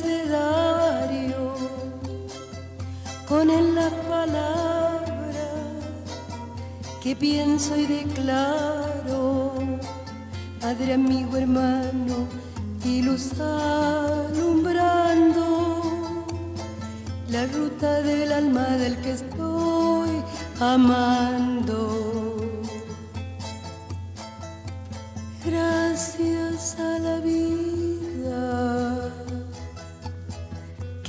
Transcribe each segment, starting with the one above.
abecedario con él las palabras que pienso y declaro, padre, amigo, hermano y luz alumbrando la ruta del alma del que estoy amando.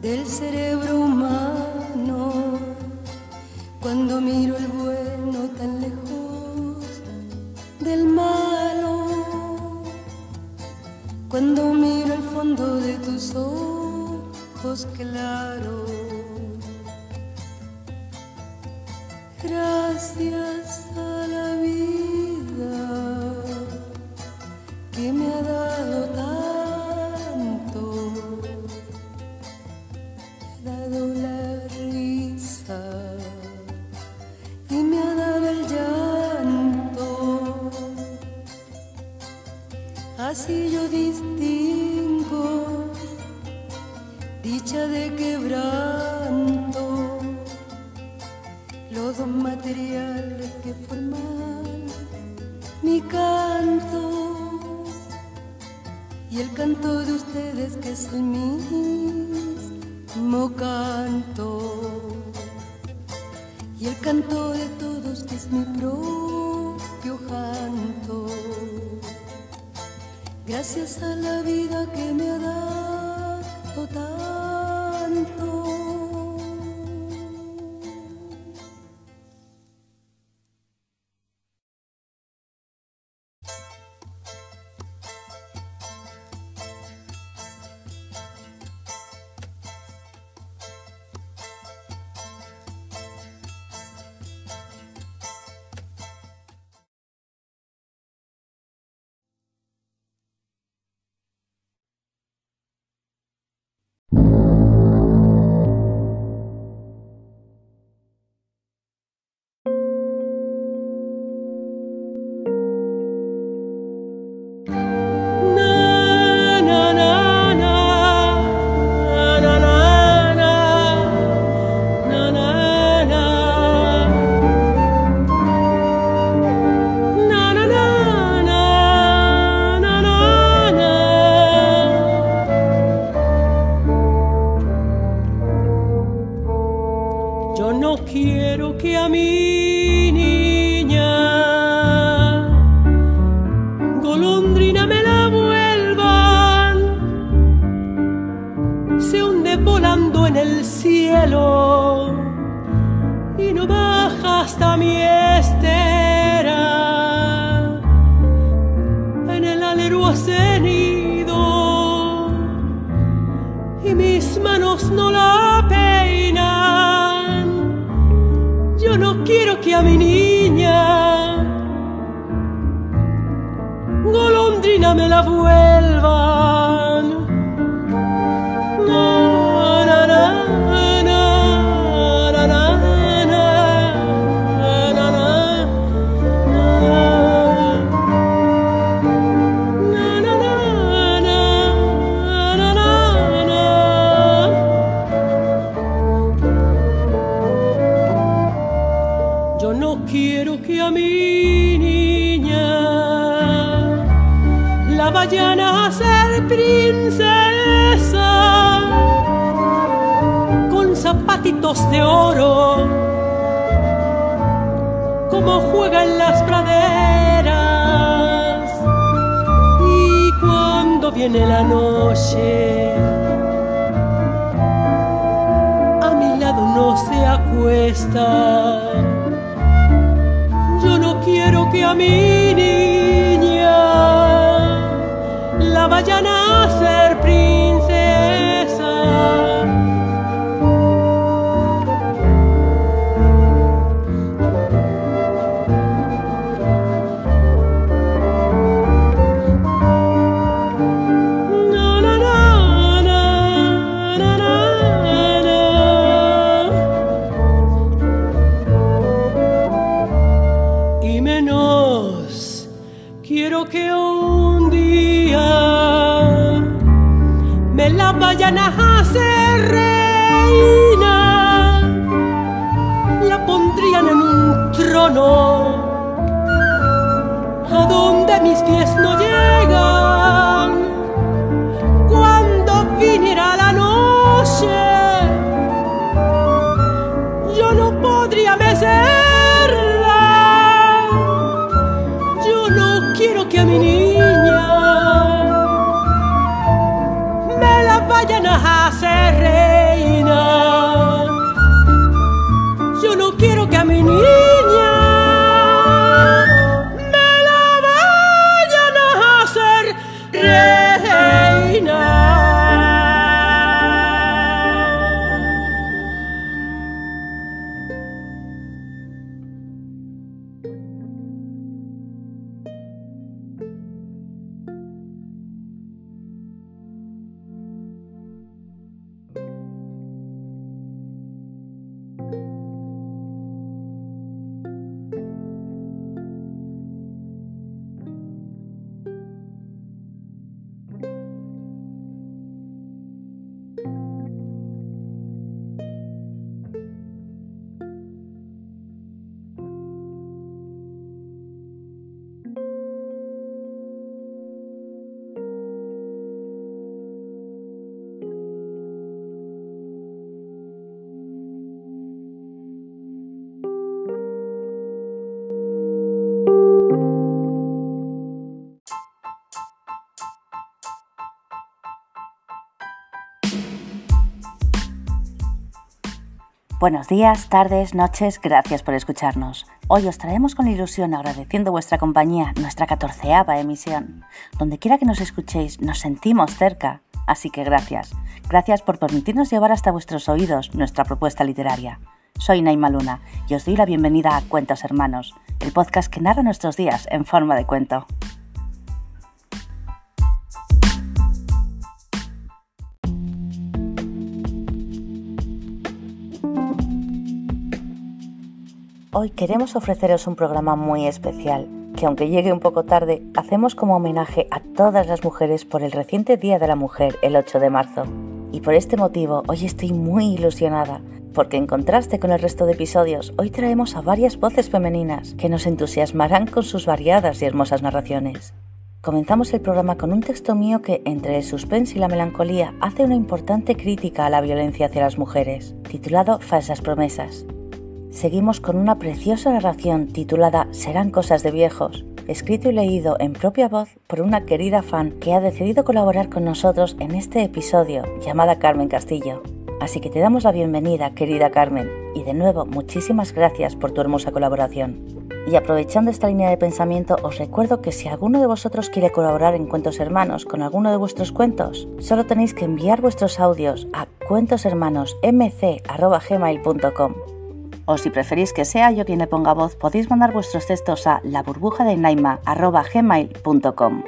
del cerebro humano, cuando miro el bueno tan lejos del malo, cuando miro el fondo de tus ojos claros. Gracias Yo no quiero que a mi niña la vayan a Buenos días, tardes, noches, gracias por escucharnos. Hoy os traemos con ilusión agradeciendo vuestra compañía nuestra catorceava emisión. Donde quiera que nos escuchéis, nos sentimos cerca, así que gracias. Gracias por permitirnos llevar hasta vuestros oídos nuestra propuesta literaria. Soy Naima Luna y os doy la bienvenida a Cuentos Hermanos, el podcast que narra nuestros días en forma de cuento. Hoy queremos ofreceros un programa muy especial, que aunque llegue un poco tarde, hacemos como homenaje a todas las mujeres por el reciente Día de la Mujer, el 8 de marzo. Y por este motivo, hoy estoy muy ilusionada, porque en contraste con el resto de episodios, hoy traemos a varias voces femeninas que nos entusiasmarán con sus variadas y hermosas narraciones. Comenzamos el programa con un texto mío que, entre el suspense y la melancolía, hace una importante crítica a la violencia hacia las mujeres. titulado Falsas Promesas. Seguimos con una preciosa narración titulada Serán cosas de viejos, escrito y leído en propia voz por una querida fan que ha decidido colaborar con nosotros en este episodio, llamada Carmen Castillo. Así que te damos la bienvenida, querida Carmen, y de nuevo muchísimas gracias por tu hermosa colaboración. Y aprovechando esta línea de pensamiento, os recuerdo que si alguno de vosotros quiere colaborar en Cuentos Hermanos con alguno de vuestros cuentos, solo tenéis que enviar vuestros audios a cuentoshermanosmc.gmail.com o si preferís que sea yo quien le ponga voz, podéis mandar vuestros textos a laburbujadeinaima.gmail.com.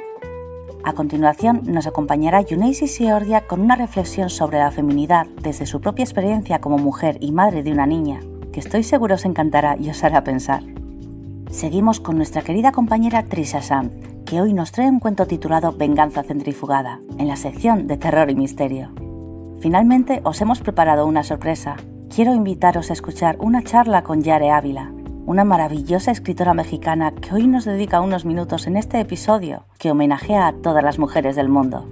A continuación nos acompañará Yuneisi Siordia con una reflexión sobre la feminidad desde su propia experiencia como mujer y madre de una niña, que estoy seguro os encantará y os hará pensar. Seguimos con nuestra querida compañera Trisha Sanz, que hoy nos trae un cuento titulado Venganza centrifugada, en la sección de terror y misterio. Finalmente os hemos preparado una sorpresa, quiero invitaros a escuchar una charla con Yare Ávila, una maravillosa escritora mexicana que hoy nos dedica unos minutos en este episodio que homenajea a todas las mujeres del mundo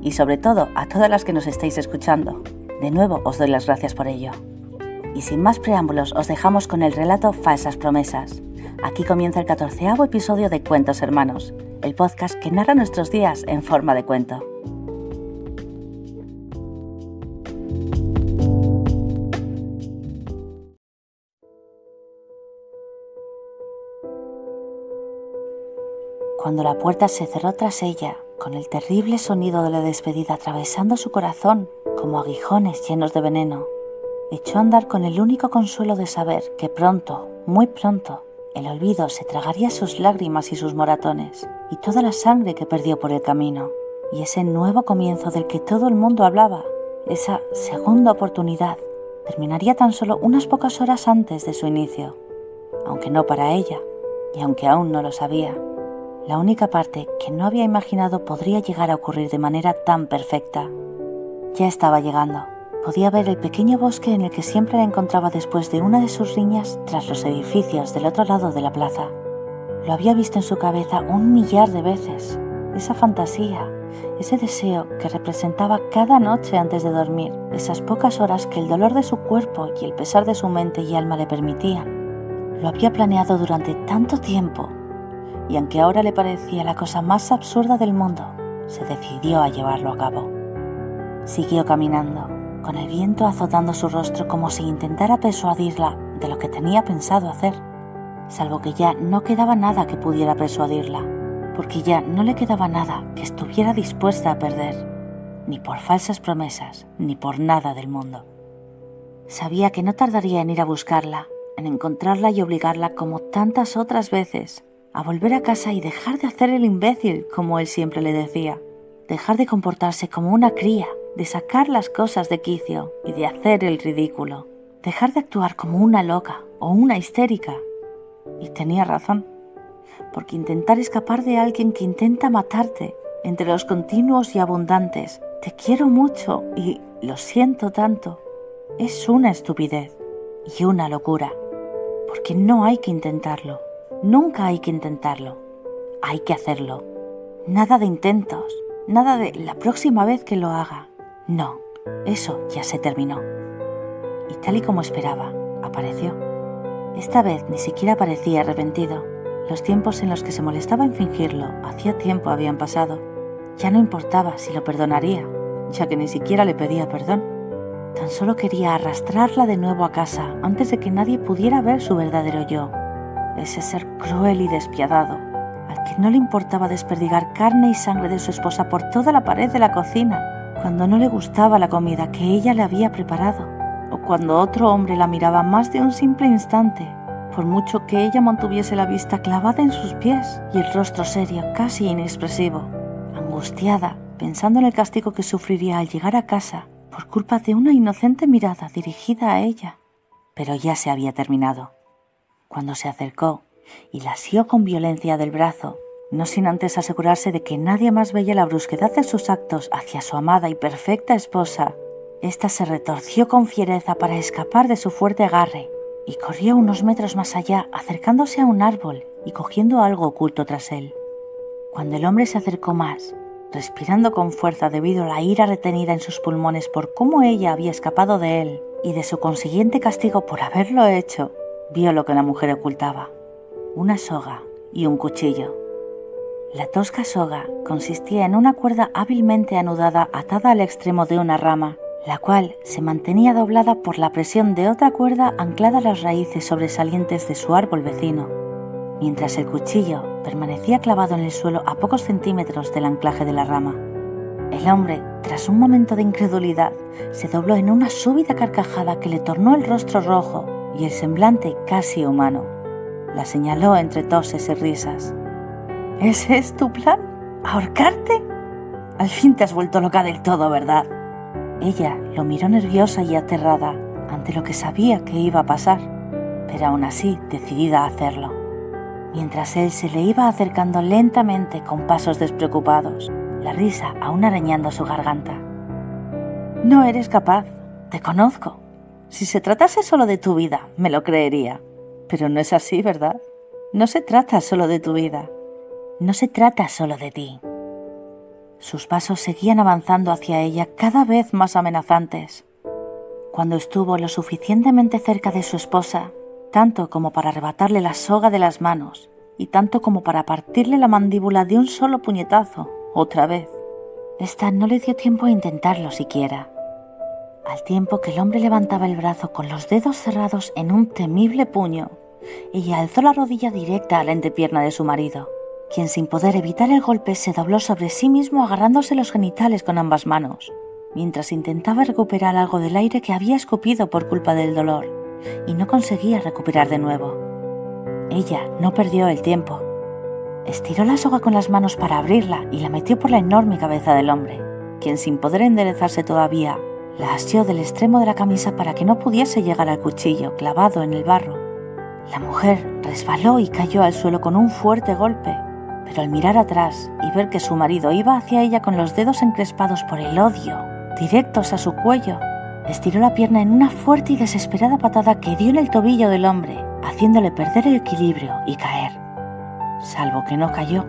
y sobre todo a todas las que nos estáis escuchando. De nuevo os doy las gracias por ello. Y sin más preámbulos os dejamos con el relato Falsas Promesas. Aquí comienza el catorceavo episodio de Cuentos Hermanos, el podcast que narra nuestros días en forma de cuento. Cuando la puerta se cerró tras ella, con el terrible sonido de la despedida atravesando su corazón como aguijones llenos de veneno, echó a andar con el único consuelo de saber que pronto, muy pronto, el olvido se tragaría sus lágrimas y sus moratones, y toda la sangre que perdió por el camino, y ese nuevo comienzo del que todo el mundo hablaba, esa segunda oportunidad, terminaría tan solo unas pocas horas antes de su inicio, aunque no para ella, y aunque aún no lo sabía la única parte que no había imaginado podría llegar a ocurrir de manera tan perfecta. Ya estaba llegando. Podía ver el pequeño bosque en el que siempre la encontraba después de una de sus riñas tras los edificios del otro lado de la plaza. Lo había visto en su cabeza un millar de veces. Esa fantasía, ese deseo que representaba cada noche antes de dormir, esas pocas horas que el dolor de su cuerpo y el pesar de su mente y alma le permitían. Lo había planeado durante tanto tiempo y aunque ahora le parecía la cosa más absurda del mundo, se decidió a llevarlo a cabo. Siguió caminando, con el viento azotando su rostro como si intentara persuadirla de lo que tenía pensado hacer, salvo que ya no quedaba nada que pudiera persuadirla, porque ya no le quedaba nada que estuviera dispuesta a perder, ni por falsas promesas, ni por nada del mundo. Sabía que no tardaría en ir a buscarla, en encontrarla y obligarla como tantas otras veces a volver a casa y dejar de hacer el imbécil, como él siempre le decía, dejar de comportarse como una cría, de sacar las cosas de quicio y de hacer el ridículo, dejar de actuar como una loca o una histérica. Y tenía razón, porque intentar escapar de alguien que intenta matarte entre los continuos y abundantes, te quiero mucho y lo siento tanto, es una estupidez y una locura, porque no hay que intentarlo Nunca hay que intentarlo, hay que hacerlo. Nada de intentos, nada de la próxima vez que lo haga. No, eso ya se terminó. Y tal y como esperaba, apareció. Esta vez ni siquiera parecía arrepentido. Los tiempos en los que se molestaba en fingirlo hacía tiempo habían pasado. Ya no importaba si lo perdonaría, ya que ni siquiera le pedía perdón. Tan solo quería arrastrarla de nuevo a casa antes de que nadie pudiera ver su verdadero yo ese ser cruel y despiadado, al que no le importaba desperdigar carne y sangre de su esposa por toda la pared de la cocina, cuando no le gustaba la comida que ella le había preparado, o cuando otro hombre la miraba más de un simple instante, por mucho que ella mantuviese la vista clavada en sus pies y el rostro serio, casi inexpresivo, angustiada, pensando en el castigo que sufriría al llegar a casa por culpa de una inocente mirada dirigida a ella. Pero ya se había terminado cuando se acercó y la asió con violencia del brazo, no sin antes asegurarse de que nadie más veía la brusquedad de sus actos hacia su amada y perfecta esposa. Esta se retorció con fiereza para escapar de su fuerte agarre y corrió unos metros más allá, acercándose a un árbol y cogiendo algo oculto tras él. Cuando el hombre se acercó más, respirando con fuerza debido a la ira retenida en sus pulmones por cómo ella había escapado de él, y de su consiguiente castigo por haberlo hecho, vio lo que la mujer ocultaba, una soga y un cuchillo. La tosca soga consistía en una cuerda hábilmente anudada atada al extremo de una rama, la cual se mantenía doblada por la presión de otra cuerda anclada a las raíces sobresalientes de su árbol vecino, mientras el cuchillo permanecía clavado en el suelo a pocos centímetros del anclaje de la rama. El hombre, tras un momento de incredulidad, se dobló en una súbita carcajada que le tornó el rostro rojo y el semblante casi humano. La señaló entre toses y risas. ¿Ese es tu plan? ¿Ahorcarte? Al fin te has vuelto loca del todo, ¿verdad? Ella lo miró nerviosa y aterrada ante lo que sabía que iba a pasar, pero aún así decidida a hacerlo. Mientras él se le iba acercando lentamente con pasos despreocupados, la risa aún arañando su garganta. No eres capaz, te conozco. Si se tratase solo de tu vida, me lo creería. Pero no es así, ¿verdad? No se trata solo de tu vida. No se trata solo de ti. Sus pasos seguían avanzando hacia ella cada vez más amenazantes. Cuando estuvo lo suficientemente cerca de su esposa, tanto como para arrebatarle la soga de las manos y tanto como para partirle la mandíbula de un solo puñetazo, otra vez. Esta no le dio tiempo a intentarlo siquiera. Al tiempo que el hombre levantaba el brazo con los dedos cerrados en un temible puño, ella alzó la rodilla directa a la entrepierna de su marido, quien sin poder evitar el golpe se dobló sobre sí mismo agarrándose los genitales con ambas manos, mientras intentaba recuperar algo del aire que había escupido por culpa del dolor, y no conseguía recuperar de nuevo. Ella no perdió el tiempo Estiró la soga con las manos para abrirla y la metió por la enorme cabeza del hombre, quien sin poder enderezarse todavía, la asió del extremo de la camisa para que no pudiese llegar al cuchillo clavado en el barro. La mujer resbaló y cayó al suelo con un fuerte golpe, pero al mirar atrás y ver que su marido iba hacia ella con los dedos encrespados por el odio, directos a su cuello, estiró la pierna en una fuerte y desesperada patada que dio en el tobillo del hombre, haciéndole perder el equilibrio y caer salvo que no cayó.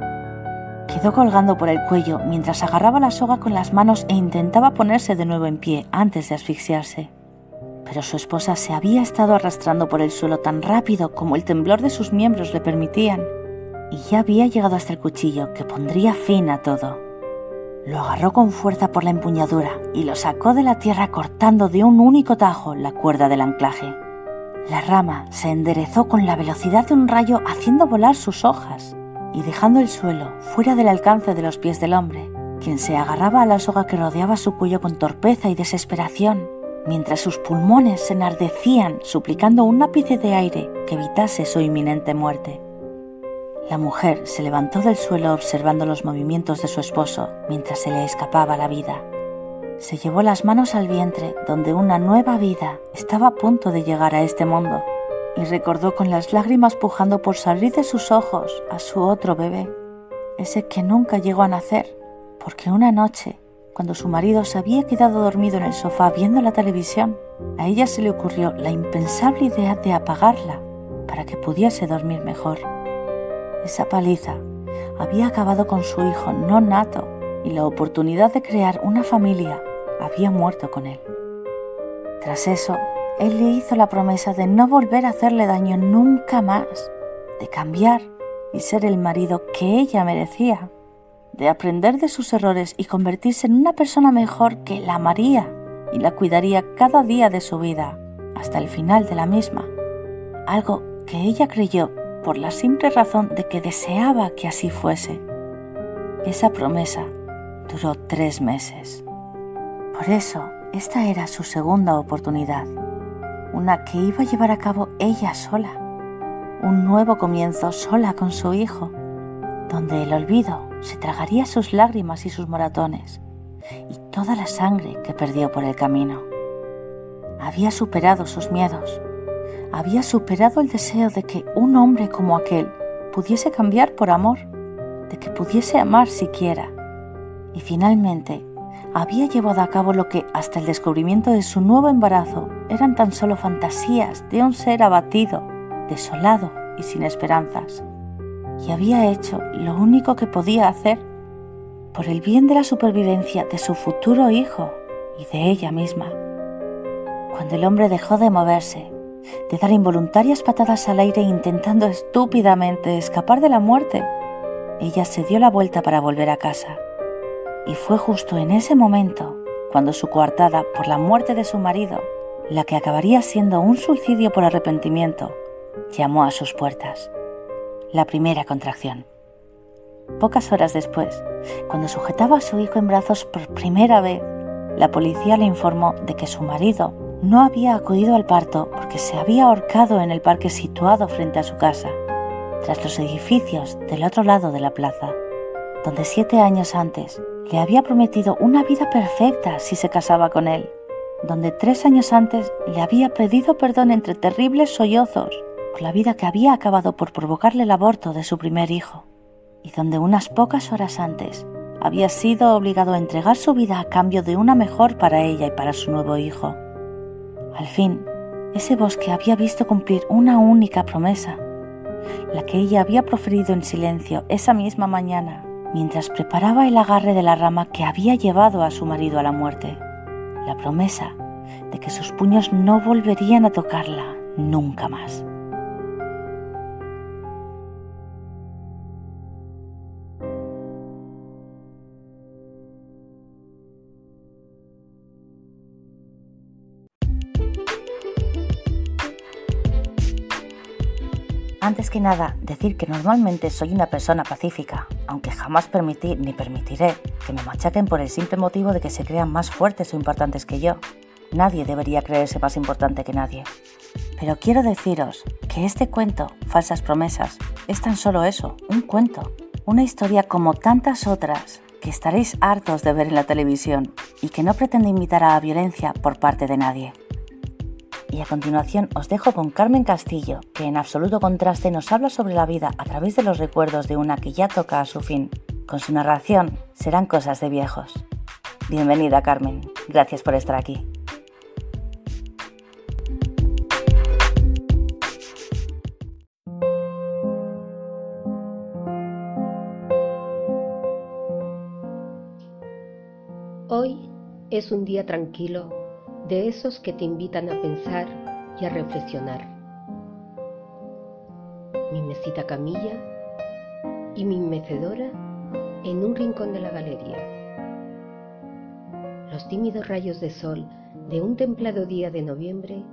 Quedó colgando por el cuello mientras agarraba la soga con las manos e intentaba ponerse de nuevo en pie antes de asfixiarse. Pero su esposa se había estado arrastrando por el suelo tan rápido como el temblor de sus miembros le permitían, y ya había llegado hasta el cuchillo que pondría fin a todo. Lo agarró con fuerza por la empuñadura y lo sacó de la tierra cortando de un único tajo la cuerda del anclaje. La rama se enderezó con la velocidad de un rayo haciendo volar sus hojas y dejando el suelo fuera del alcance de los pies del hombre, quien se agarraba a la soga que rodeaba su cuello con torpeza y desesperación, mientras sus pulmones se enardecían suplicando un ápice de aire que evitase su inminente muerte. La mujer se levantó del suelo observando los movimientos de su esposo mientras se le escapaba la vida se llevó las manos al vientre donde una nueva vida estaba a punto de llegar a este mundo y recordó con las lágrimas pujando por salir de sus ojos a su otro bebé, ese que nunca llegó a nacer, porque una noche, cuando su marido se había quedado dormido en el sofá viendo la televisión, a ella se le ocurrió la impensable idea de apagarla para que pudiese dormir mejor. Esa paliza había acabado con su hijo no nato y la oportunidad de crear una familia había muerto con él. Tras eso, él le hizo la promesa de no volver a hacerle daño nunca más, de cambiar y ser el marido que ella merecía, de aprender de sus errores y convertirse en una persona mejor que la amaría y la cuidaría cada día de su vida hasta el final de la misma, algo que ella creyó por la simple razón de que deseaba que así fuese. Esa promesa duró tres meses. Por eso, esta era su segunda oportunidad, una que iba a llevar a cabo ella sola, un nuevo comienzo sola con su hijo, donde el olvido se tragaría sus lágrimas y sus moratones y toda la sangre que perdió por el camino. Había superado sus miedos, había superado el deseo de que un hombre como aquel pudiese cambiar por amor, de que pudiese amar siquiera, y finalmente había llevado a cabo lo que hasta el descubrimiento de su nuevo embarazo eran tan solo fantasías de un ser abatido, desolado y sin esperanzas. Y había hecho lo único que podía hacer por el bien de la supervivencia de su futuro hijo y de ella misma. cuando el hombre dejó de moverse, de dar involuntarias patadas al aire intentando estúpidamente escapar de la muerte, ella se dio la vuelta para volver a casa. Y fue justo en ese momento cuando su coartada por la muerte de su marido, la que acabaría siendo un suicidio por arrepentimiento, llamó a sus puertas. La primera contracción. Pocas horas después, cuando sujetaba a su hijo en brazos por primera vez, la policía le informó de que su marido no había acudido al parto porque se había ahorcado en el parque situado frente a su casa, tras los edificios del otro lado de la plaza, donde siete años antes le había prometido una vida perfecta si se casaba con él, donde tres años antes le había pedido perdón entre terribles sollozos por la vida que había acabado por provocarle el aborto de su primer hijo, y donde unas pocas horas antes había sido obligado a entregar su vida a cambio de una mejor para ella y para su nuevo hijo. Al fin, ese bosque había visto cumplir una única promesa, la que ella había proferido en silencio esa misma mañana, mientras preparaba el agarre de la rama que había llevado a su marido a la muerte, la promesa de que sus puños no volverían a tocarla nunca más. Antes que nada, decir que normalmente soy una persona pacífica, aunque jamás permití ni permitiré que me machaquen por el simple motivo de que se crean más fuertes o importantes que yo. Nadie debería creerse más importante que nadie. Pero quiero deciros que este cuento, Falsas Promesas, es tan solo eso, un cuento, una historia como tantas otras que estaréis hartos de ver en la televisión y que no pretende invitar a la violencia por parte de nadie. Y a continuación os dejo con Carmen Castillo, que en absoluto contraste nos habla sobre la vida a través de los recuerdos de una que ya toca a su fin. Con su narración serán cosas de viejos. Bienvenida Carmen, gracias por estar aquí. Hoy es un día tranquilo de esos que te invitan a pensar y a reflexionar. Mi mesita camilla y mi mecedora en un rincón de la galería. Los tímidos rayos de sol de un templado día de noviembre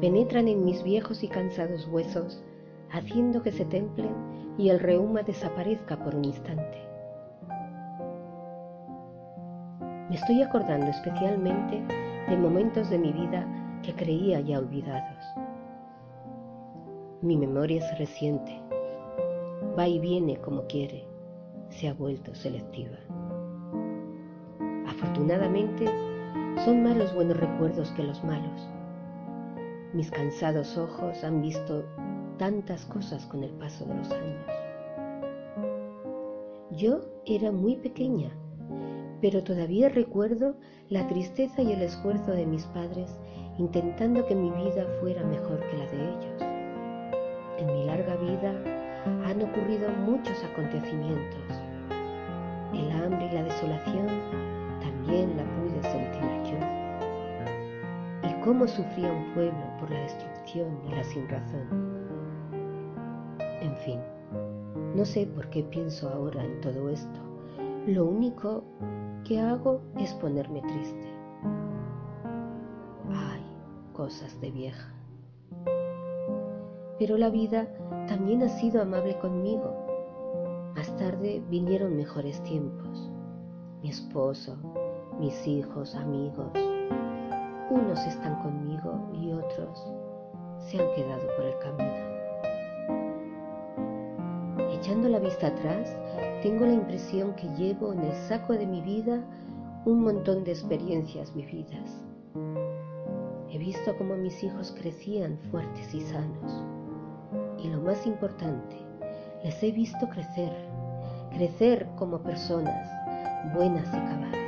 penetran en mis viejos y cansados huesos, haciendo que se templen y el reuma desaparezca por un instante. Me estoy acordando especialmente de momentos de mi vida que creía ya olvidados. Mi memoria es reciente, va y viene como quiere, se ha vuelto selectiva. Afortunadamente, son más los buenos recuerdos que los malos. Mis cansados ojos han visto tantas cosas con el paso de los años. Yo era muy pequeña pero todavía recuerdo la tristeza y el esfuerzo de mis padres intentando que mi vida fuera mejor que la de ellos. En mi larga vida han ocurrido muchos acontecimientos. El hambre y la desolación también la pude sentir yo. Y cómo sufría un pueblo por la destrucción y la sinrazón. En fin, no sé por qué pienso ahora en todo esto. Lo único que hago es ponerme triste. Ay, cosas de vieja. Pero la vida también ha sido amable conmigo. Más tarde vinieron mejores tiempos. Mi esposo, mis hijos, amigos. Unos están conmigo y otros se han quedado por el camino. Echando la vista atrás, tengo la impresión que llevo en el saco de mi vida un montón de experiencias vividas. He visto cómo mis hijos crecían fuertes y sanos. Y lo más importante, les he visto crecer, crecer como personas buenas y cabales.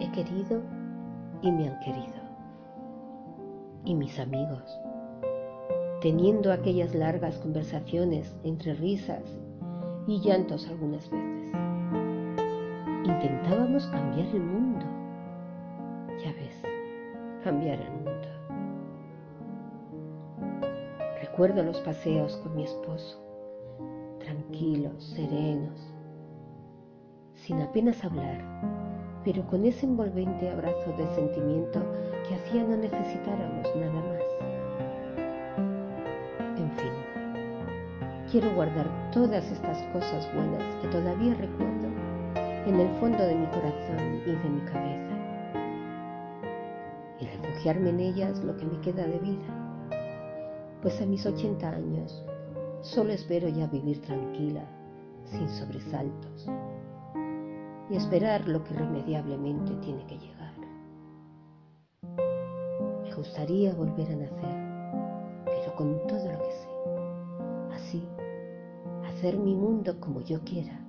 He querido y me han querido. Y mis amigos, teniendo aquellas largas conversaciones entre risas y llantos algunas veces. Intentábamos cambiar el mundo. Ya ves, cambiar el mundo. Recuerdo los paseos con mi esposo, tranquilos, serenos, sin apenas hablar, pero con ese envolvente abrazo de sentimiento que hacía no necesitáramos nada más. Quiero guardar todas estas cosas buenas que todavía recuerdo en el fondo de mi corazón y de mi cabeza y refugiarme en ellas lo que me queda de vida, pues a mis 80 años solo espero ya vivir tranquila, sin sobresaltos y esperar lo que irremediablemente tiene que llegar. Me gustaría volver a nacer, pero con todo lo hacer mi mundo como yo quiera.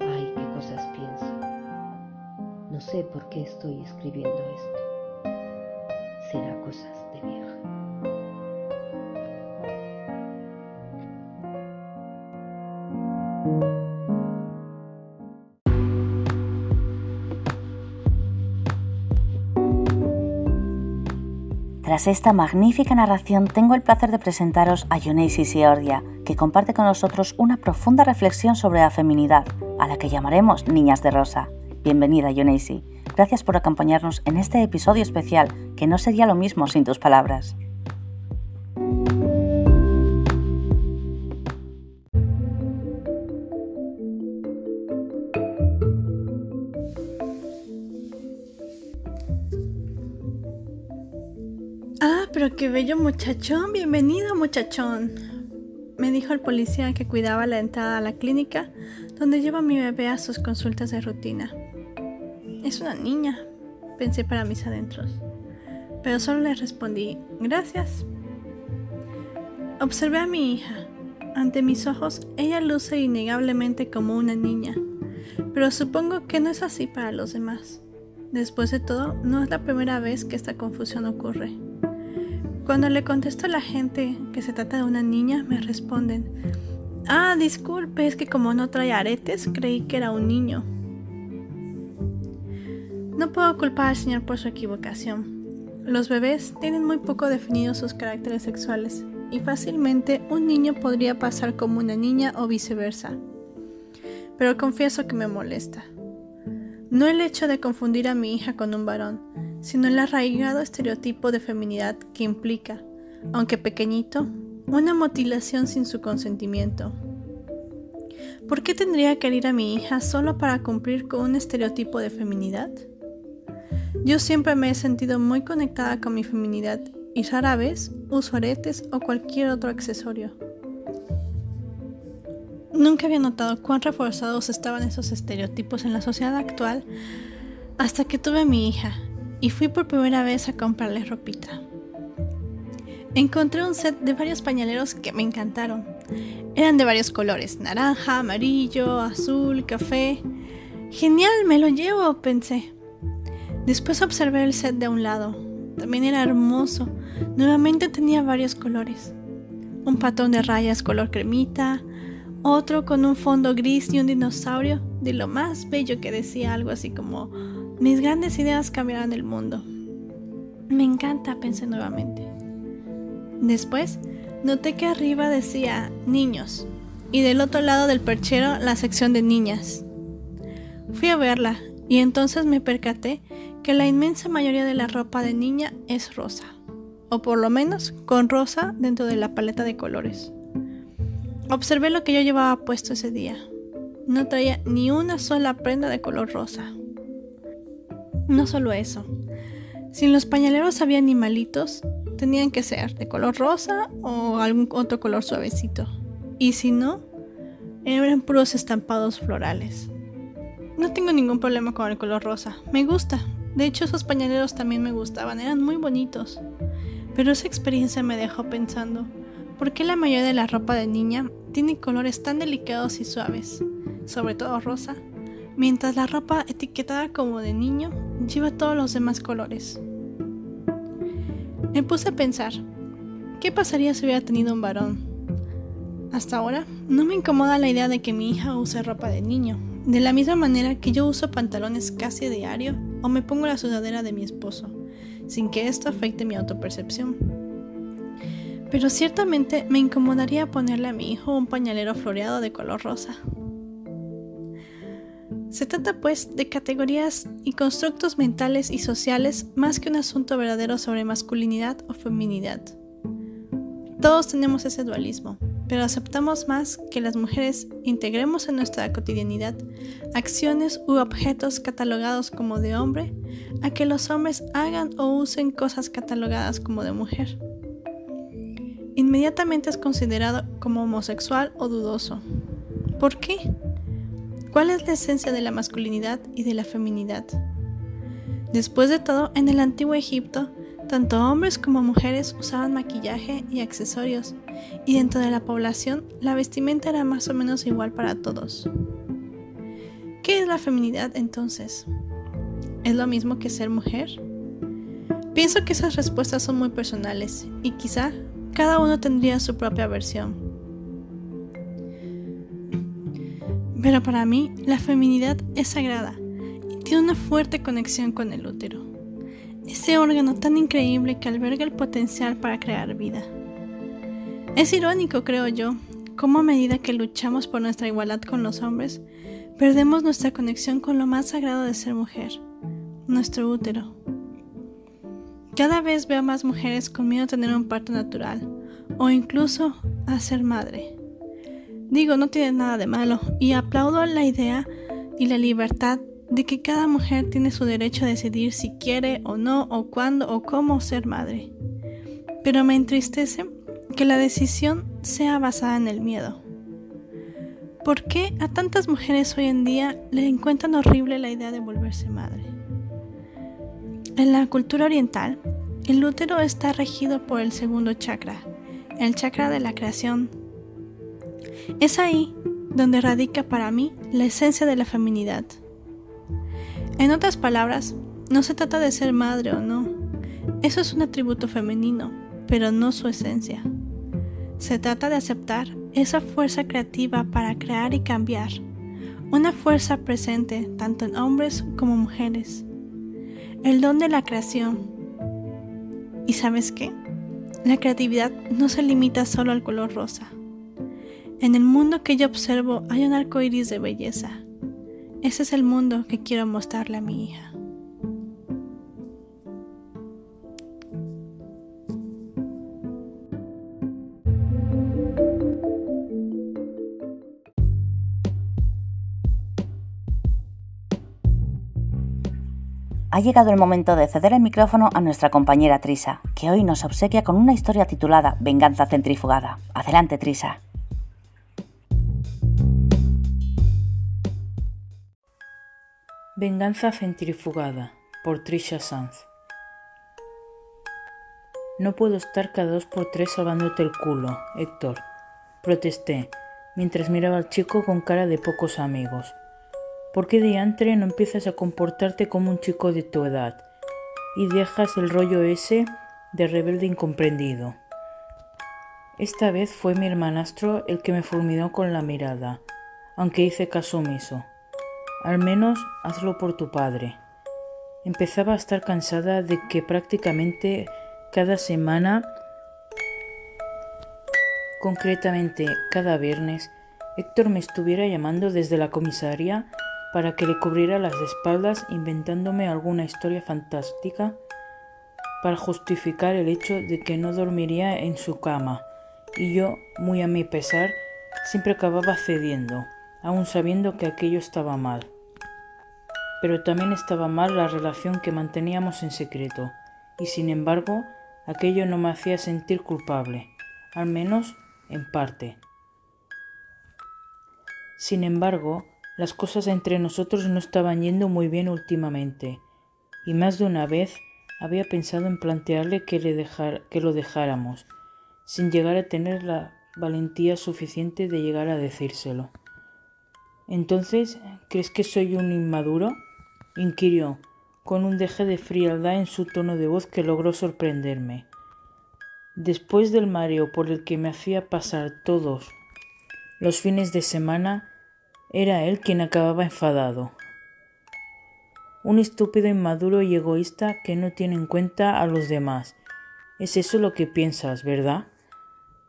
Ay, qué cosas pienso. No sé por qué estoy escribiendo esto. Tras esta magnífica narración, tengo el placer de presentaros a Yuneisi Siordia, que comparte con nosotros una profunda reflexión sobre la feminidad, a la que llamaremos Niñas de Rosa. Bienvenida, Yuneisi. Gracias por acompañarnos en este episodio especial, que no sería lo mismo sin tus palabras. Qué bello muchachón, bienvenido muchachón. Me dijo el policía que cuidaba la entrada a la clínica donde lleva a mi bebé a sus consultas de rutina. Es una niña, pensé para mis adentros, pero solo le respondí, gracias. Observé a mi hija. Ante mis ojos, ella luce innegablemente como una niña, pero supongo que no es así para los demás. Después de todo, no es la primera vez que esta confusión ocurre. Cuando le contesto a la gente que se trata de una niña, me responden, ah, disculpe, es que como no trae aretes, creí que era un niño. No puedo culpar al Señor por su equivocación. Los bebés tienen muy poco definidos sus caracteres sexuales y fácilmente un niño podría pasar como una niña o viceversa. Pero confieso que me molesta. No el hecho de confundir a mi hija con un varón, sino el arraigado estereotipo de feminidad que implica, aunque pequeñito, una mutilación sin su consentimiento. ¿Por qué tendría que herir a mi hija solo para cumplir con un estereotipo de feminidad? Yo siempre me he sentido muy conectada con mi feminidad y rara vez uso aretes o cualquier otro accesorio. Nunca había notado cuán reforzados estaban esos estereotipos en la sociedad actual hasta que tuve a mi hija y fui por primera vez a comprarle ropita. Encontré un set de varios pañaleros que me encantaron. Eran de varios colores, naranja, amarillo, azul, café. Genial, me lo llevo, pensé. Después observé el set de un lado. También era hermoso. Nuevamente tenía varios colores. Un patrón de rayas color cremita, otro con un fondo gris y un dinosaurio de lo más bello que decía algo así como mis grandes ideas cambiarán el mundo. Me encanta, pensé nuevamente. Después, noté que arriba decía niños y del otro lado del perchero la sección de niñas. Fui a verla y entonces me percaté que la inmensa mayoría de la ropa de niña es rosa, o por lo menos con rosa dentro de la paleta de colores. Observé lo que yo llevaba puesto ese día. No traía ni una sola prenda de color rosa. No solo eso. Si en los pañaleros había animalitos, tenían que ser de color rosa o algún otro color suavecito. Y si no, eran puros estampados florales. No tengo ningún problema con el color rosa. Me gusta. De hecho, esos pañaleros también me gustaban. Eran muy bonitos. Pero esa experiencia me dejó pensando, ¿por qué la mayoría de la ropa de niña tiene colores tan delicados y suaves? Sobre todo rosa mientras la ropa etiquetada como de niño lleva todos los demás colores. Me puse a pensar, ¿qué pasaría si hubiera tenido un varón? Hasta ahora no me incomoda la idea de que mi hija use ropa de niño, de la misma manera que yo uso pantalones casi diario o me pongo la sudadera de mi esposo, sin que esto afecte mi autopercepción. pero ciertamente me incomodaría ponerle a mi hijo un pañalero floreado de color rosa. Se trata pues de categorías y constructos mentales y sociales más que un asunto verdadero sobre masculinidad o feminidad. Todos tenemos ese dualismo, pero aceptamos más que las mujeres integremos en nuestra cotidianidad acciones u objetos catalogados como de hombre a que los hombres hagan o usen cosas catalogadas como de mujer. Inmediatamente es considerado como homosexual o dudoso. ¿Por qué? ¿Cuál es la esencia de la masculinidad y de la feminidad? Después de todo, en el antiguo Egipto, tanto hombres como mujeres usaban maquillaje y accesorios, y dentro de la población la vestimenta era más o menos igual para todos. ¿Qué es la feminidad entonces? ¿Es lo mismo que ser mujer? Pienso que esas respuestas son muy personales y quizá cada uno tendría su propia versión. Pero para mí, la feminidad es sagrada y tiene una fuerte conexión con el útero, ese órgano tan increíble que alberga el potencial para crear vida. Es irónico, creo yo, cómo a medida que luchamos por nuestra igualdad con los hombres, perdemos nuestra conexión con lo más sagrado de ser mujer, nuestro útero. Cada vez veo más mujeres con miedo a tener un parto natural o incluso a ser madre. Digo, no tiene nada de malo y aplaudo la idea y la libertad de que cada mujer tiene su derecho a decidir si quiere o no, o cuándo o cómo ser madre. Pero me entristece que la decisión sea basada en el miedo. ¿Por qué a tantas mujeres hoy en día le encuentran horrible la idea de volverse madre? En la cultura oriental, el útero está regido por el segundo chakra, el chakra de la creación es ahí donde radica para mí la esencia de la feminidad. En otras palabras, no se trata de ser madre o no. Eso es un atributo femenino, pero no su esencia. Se trata de aceptar esa fuerza creativa para crear y cambiar, una fuerza presente tanto en hombres como mujeres, el don de la creación. ¿Y sabes qué? La creatividad no se limita solo al color rosa. En el mundo que yo observo hay un arco iris de belleza. Ese es el mundo que quiero mostrarle a mi hija. Ha llegado el momento de ceder el micrófono a nuestra compañera Trisa, que hoy nos obsequia con una historia titulada Venganza centrifugada. Adelante, Trisa. Venganza centrifugada por Trisha Sanz. No puedo estar cada dos por tres salvándote el culo, Héctor, protesté, mientras miraba al chico con cara de pocos amigos. ¿Por qué diantre no empiezas a comportarte como un chico de tu edad y dejas el rollo ese de rebelde incomprendido? Esta vez fue mi hermanastro el que me fulminó con la mirada, aunque hice caso omiso. Al menos hazlo por tu padre. Empezaba a estar cansada de que prácticamente cada semana, concretamente cada viernes, Héctor me estuviera llamando desde la comisaría para que le cubriera las espaldas inventándome alguna historia fantástica para justificar el hecho de que no dormiría en su cama, y yo, muy a mi pesar, siempre acababa cediendo, aun sabiendo que aquello estaba mal pero también estaba mal la relación que manteníamos en secreto, y sin embargo aquello no me hacía sentir culpable, al menos en parte. Sin embargo, las cosas entre nosotros no estaban yendo muy bien últimamente, y más de una vez había pensado en plantearle que, le que lo dejáramos, sin llegar a tener la valentía suficiente de llegar a decírselo. Entonces, ¿crees que soy un inmaduro? Inquirió, con un deje de frialdad en su tono de voz que logró sorprenderme. Después del mareo por el que me hacía pasar todos los fines de semana, era él quien acababa enfadado. Un estúpido inmaduro y egoísta que no tiene en cuenta a los demás. Es eso lo que piensas, ¿verdad?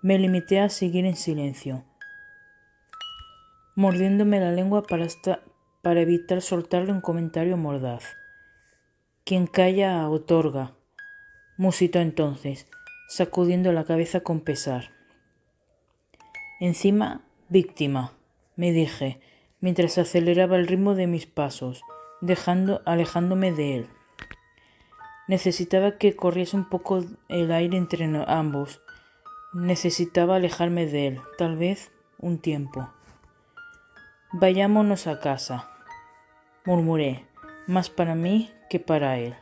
Me limité a seguir en silencio, mordiéndome la lengua para, para evitar soltarle un comentario mordaz. Quien calla otorga, musitó entonces, sacudiendo la cabeza con pesar. Encima, víctima, me dije, mientras aceleraba el ritmo de mis pasos, dejando, alejándome de él. Necesitaba que corriese un poco el aire entre ambos. Necesitaba alejarme de él, tal vez un tiempo. Vayámonos a casa, murmuré, más para mí que para él.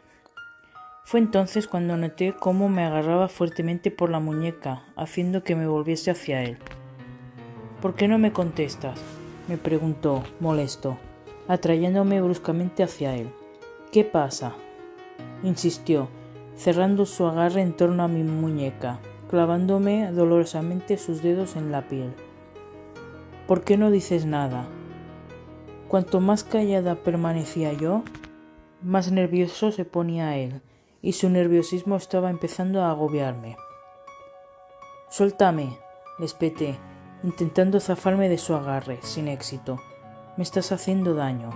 Fue entonces cuando noté cómo me agarraba fuertemente por la muñeca, haciendo que me volviese hacia él. ¿Por qué no me contestas? me preguntó, molesto, atrayéndome bruscamente hacia él. ¿Qué pasa? insistió, cerrando su agarre en torno a mi muñeca, clavándome dolorosamente sus dedos en la piel. ¿Por qué no dices nada? Cuanto más callada permanecía yo, más nervioso se ponía él, y su nerviosismo estaba empezando a agobiarme. Suéltame, le espeté, intentando zafarme de su agarre, sin éxito. Me estás haciendo daño.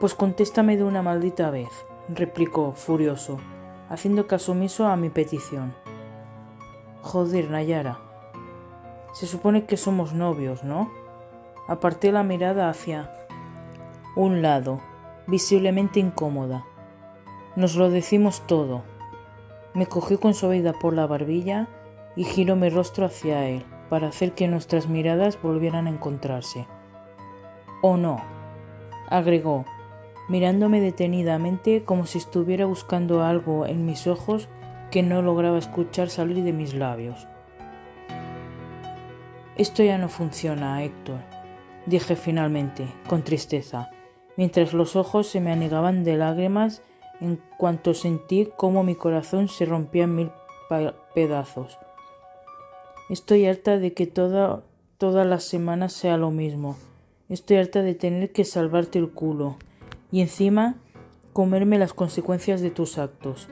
Pues contéstame de una maldita vez, replicó, furioso, haciendo caso omiso a mi petición. Joder, Nayara. Se supone que somos novios, ¿no? Aparté la mirada hacia un lado, visiblemente incómoda. Nos lo decimos todo. Me cogió con suavidad por la barbilla y giró mi rostro hacia él para hacer que nuestras miradas volvieran a encontrarse. ¿O no? agregó, mirándome detenidamente como si estuviera buscando algo en mis ojos que no lograba escuchar salir de mis labios. Esto ya no funciona, Héctor, dije finalmente, con tristeza, mientras los ojos se me anegaban de lágrimas en cuanto sentí cómo mi corazón se rompía en mil pedazos. Estoy harta de que toda, todas las semanas sea lo mismo. Estoy harta de tener que salvarte el culo, y encima comerme las consecuencias de tus actos.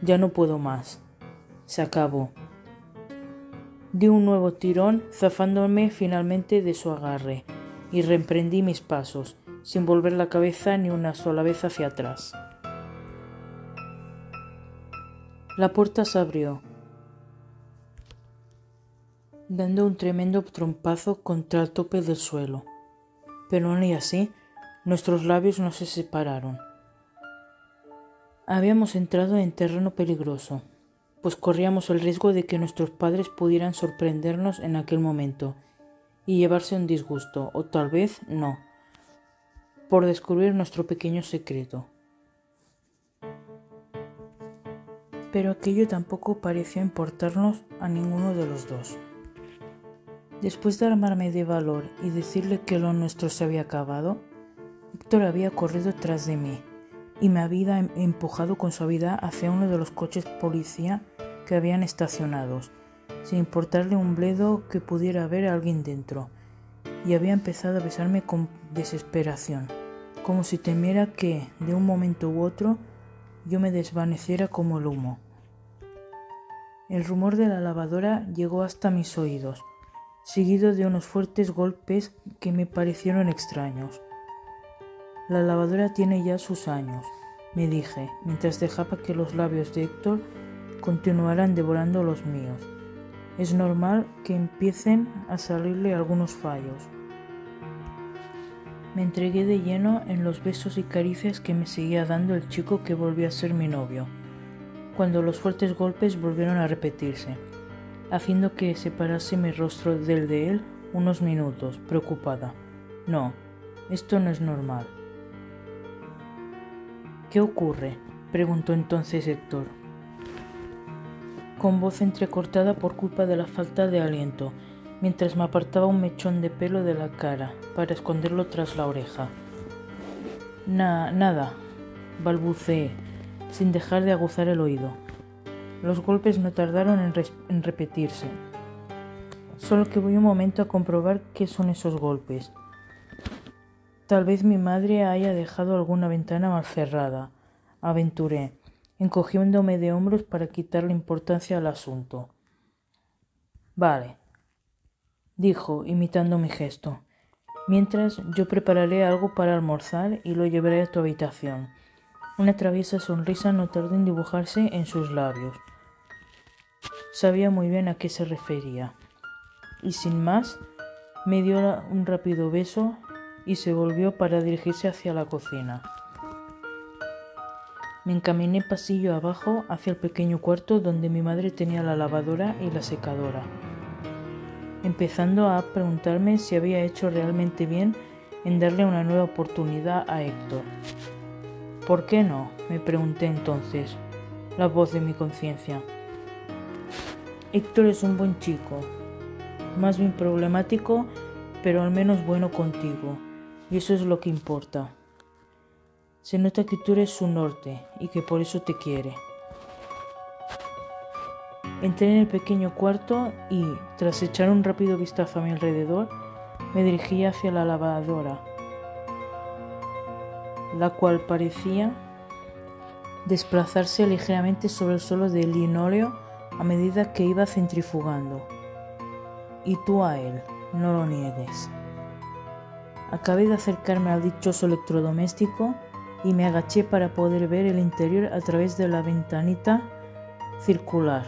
Ya no puedo más. Se acabó. Di un nuevo tirón, zafándome finalmente de su agarre, y reemprendí mis pasos, sin volver la cabeza ni una sola vez hacia atrás. La puerta se abrió, dando un tremendo trompazo contra el tope del suelo. Pero y así, Nuestros labios no se separaron. Habíamos entrado en terreno peligroso, pues corríamos el riesgo de que nuestros padres pudieran sorprendernos en aquel momento y llevarse un disgusto, o tal vez no, por descubrir nuestro pequeño secreto. Pero aquello tampoco pareció importarnos a ninguno de los dos. Después de armarme de valor y decirle que lo nuestro se había acabado, Héctor había corrido tras de mí y me había em-, empujado con suavidad hacia uno de los coches policía que habían estacionados, sin importarle un bledo que pudiera haber alguien dentro, y había empezado a besarme con desesperación, como si temiera que, de un momento u otro, yo me desvaneciera como el humo. El rumor de la lavadora llegó hasta mis oídos, seguido de unos fuertes golpes que me parecieron extraños. La lavadora tiene ya sus años, me dije, mientras dejaba que los labios de Héctor continuaran devorando los míos. Es normal que empiecen a salirle algunos fallos. Me entregué de lleno en los besos y caricias que me seguía dando el chico que volvió a ser mi novio, cuando los fuertes golpes volvieron a repetirse, haciendo que separase mi rostro del de él unos minutos, preocupada. No, esto no es normal. ¿Qué ocurre? preguntó entonces Héctor, con voz entrecortada por culpa de la falta de aliento, mientras me apartaba un mechón de pelo de la cara para esconderlo tras la oreja. Na nada, balbuceé, sin dejar de aguzar el oído. Los golpes no tardaron en, en repetirse. Solo que voy un momento a comprobar qué son esos golpes. Tal vez mi madre haya dejado alguna ventana mal cerrada, aventuré, encogiéndome de hombros para quitarle importancia al asunto. Vale, dijo, imitando mi gesto. Mientras yo prepararé algo para almorzar y lo llevaré a tu habitación. Una traviesa sonrisa no tardó en dibujarse en sus labios. Sabía muy bien a qué se refería. Y sin más, me dio un rápido beso y se volvió para dirigirse hacia la cocina. Me encaminé pasillo abajo hacia el pequeño cuarto donde mi madre tenía la lavadora y la secadora, empezando a preguntarme si había hecho realmente bien en darle una nueva oportunidad a Héctor. ¿Por qué no? me pregunté entonces, la voz de mi conciencia. Héctor es un buen chico, más bien problemático, pero al menos bueno contigo, y eso es lo que importa. Se nota que tú eres su norte y que por eso te quiere. Entré en el pequeño cuarto y, tras echar un rápido vistazo a mi alrededor, me dirigí hacia la lavadora, la cual parecía desplazarse ligeramente sobre el suelo de linóleo a medida que iba centrifugando. Y tú a él, no lo niegues. Acabé de acercarme al dichoso electrodoméstico y me agaché para poder ver el interior a través de la ventanita circular.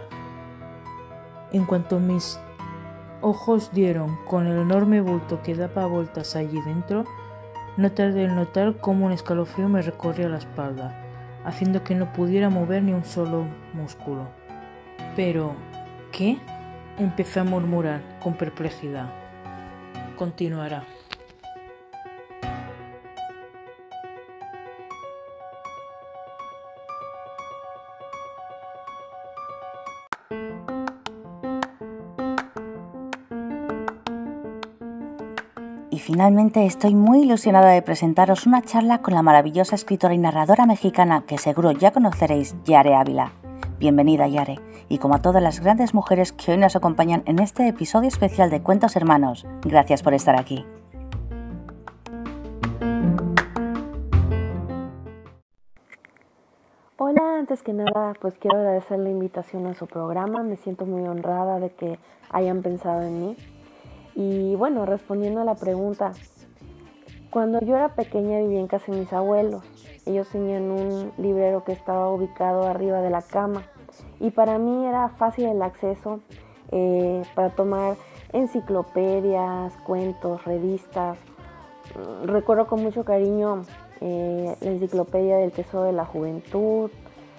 En cuanto mis ojos dieron con el enorme bulto que daba vueltas allí dentro, no tardé en notar cómo un escalofrío me recorría la espalda, haciendo que no pudiera mover ni un solo músculo. Pero, ¿qué? Empecé a murmurar con perplejidad. Continuará. Finalmente estoy muy ilusionada de presentaros una charla con la maravillosa escritora y narradora mexicana que seguro ya conoceréis, Yare Ávila. Bienvenida Yare, y como a todas las grandes mujeres que hoy nos acompañan en este episodio especial de Cuentos Hermanos, gracias por estar aquí. Hola, antes que nada, pues quiero agradecer la invitación a su programa. Me siento muy honrada de que hayan pensado en mí. Y bueno, respondiendo a la pregunta, cuando yo era pequeña vivía en casa de mis abuelos. Ellos tenían un librero que estaba ubicado arriba de la cama y para mí era fácil el acceso eh, para tomar enciclopedias, cuentos, revistas. Recuerdo con mucho cariño eh, la enciclopedia del Tesoro de la Juventud,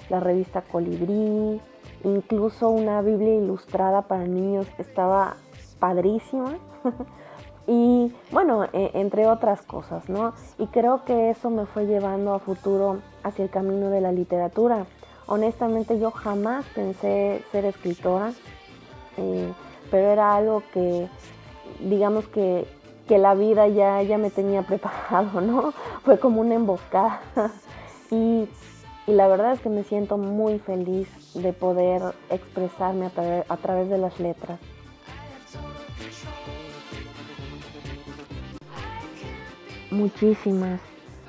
la revista Colibrí, incluso una Biblia ilustrada para niños estaba padrísima. y bueno, e, entre otras cosas, ¿no? Y creo que eso me fue llevando a futuro hacia el camino de la literatura. Honestamente yo jamás pensé ser escritora, eh, pero era algo que, digamos que, que la vida ya, ya me tenía preparado, ¿no? Fue como una emboscada. y, y, la verdad es que me siento muy feliz de poder expresarme a, a través de las letras. Muchísimas,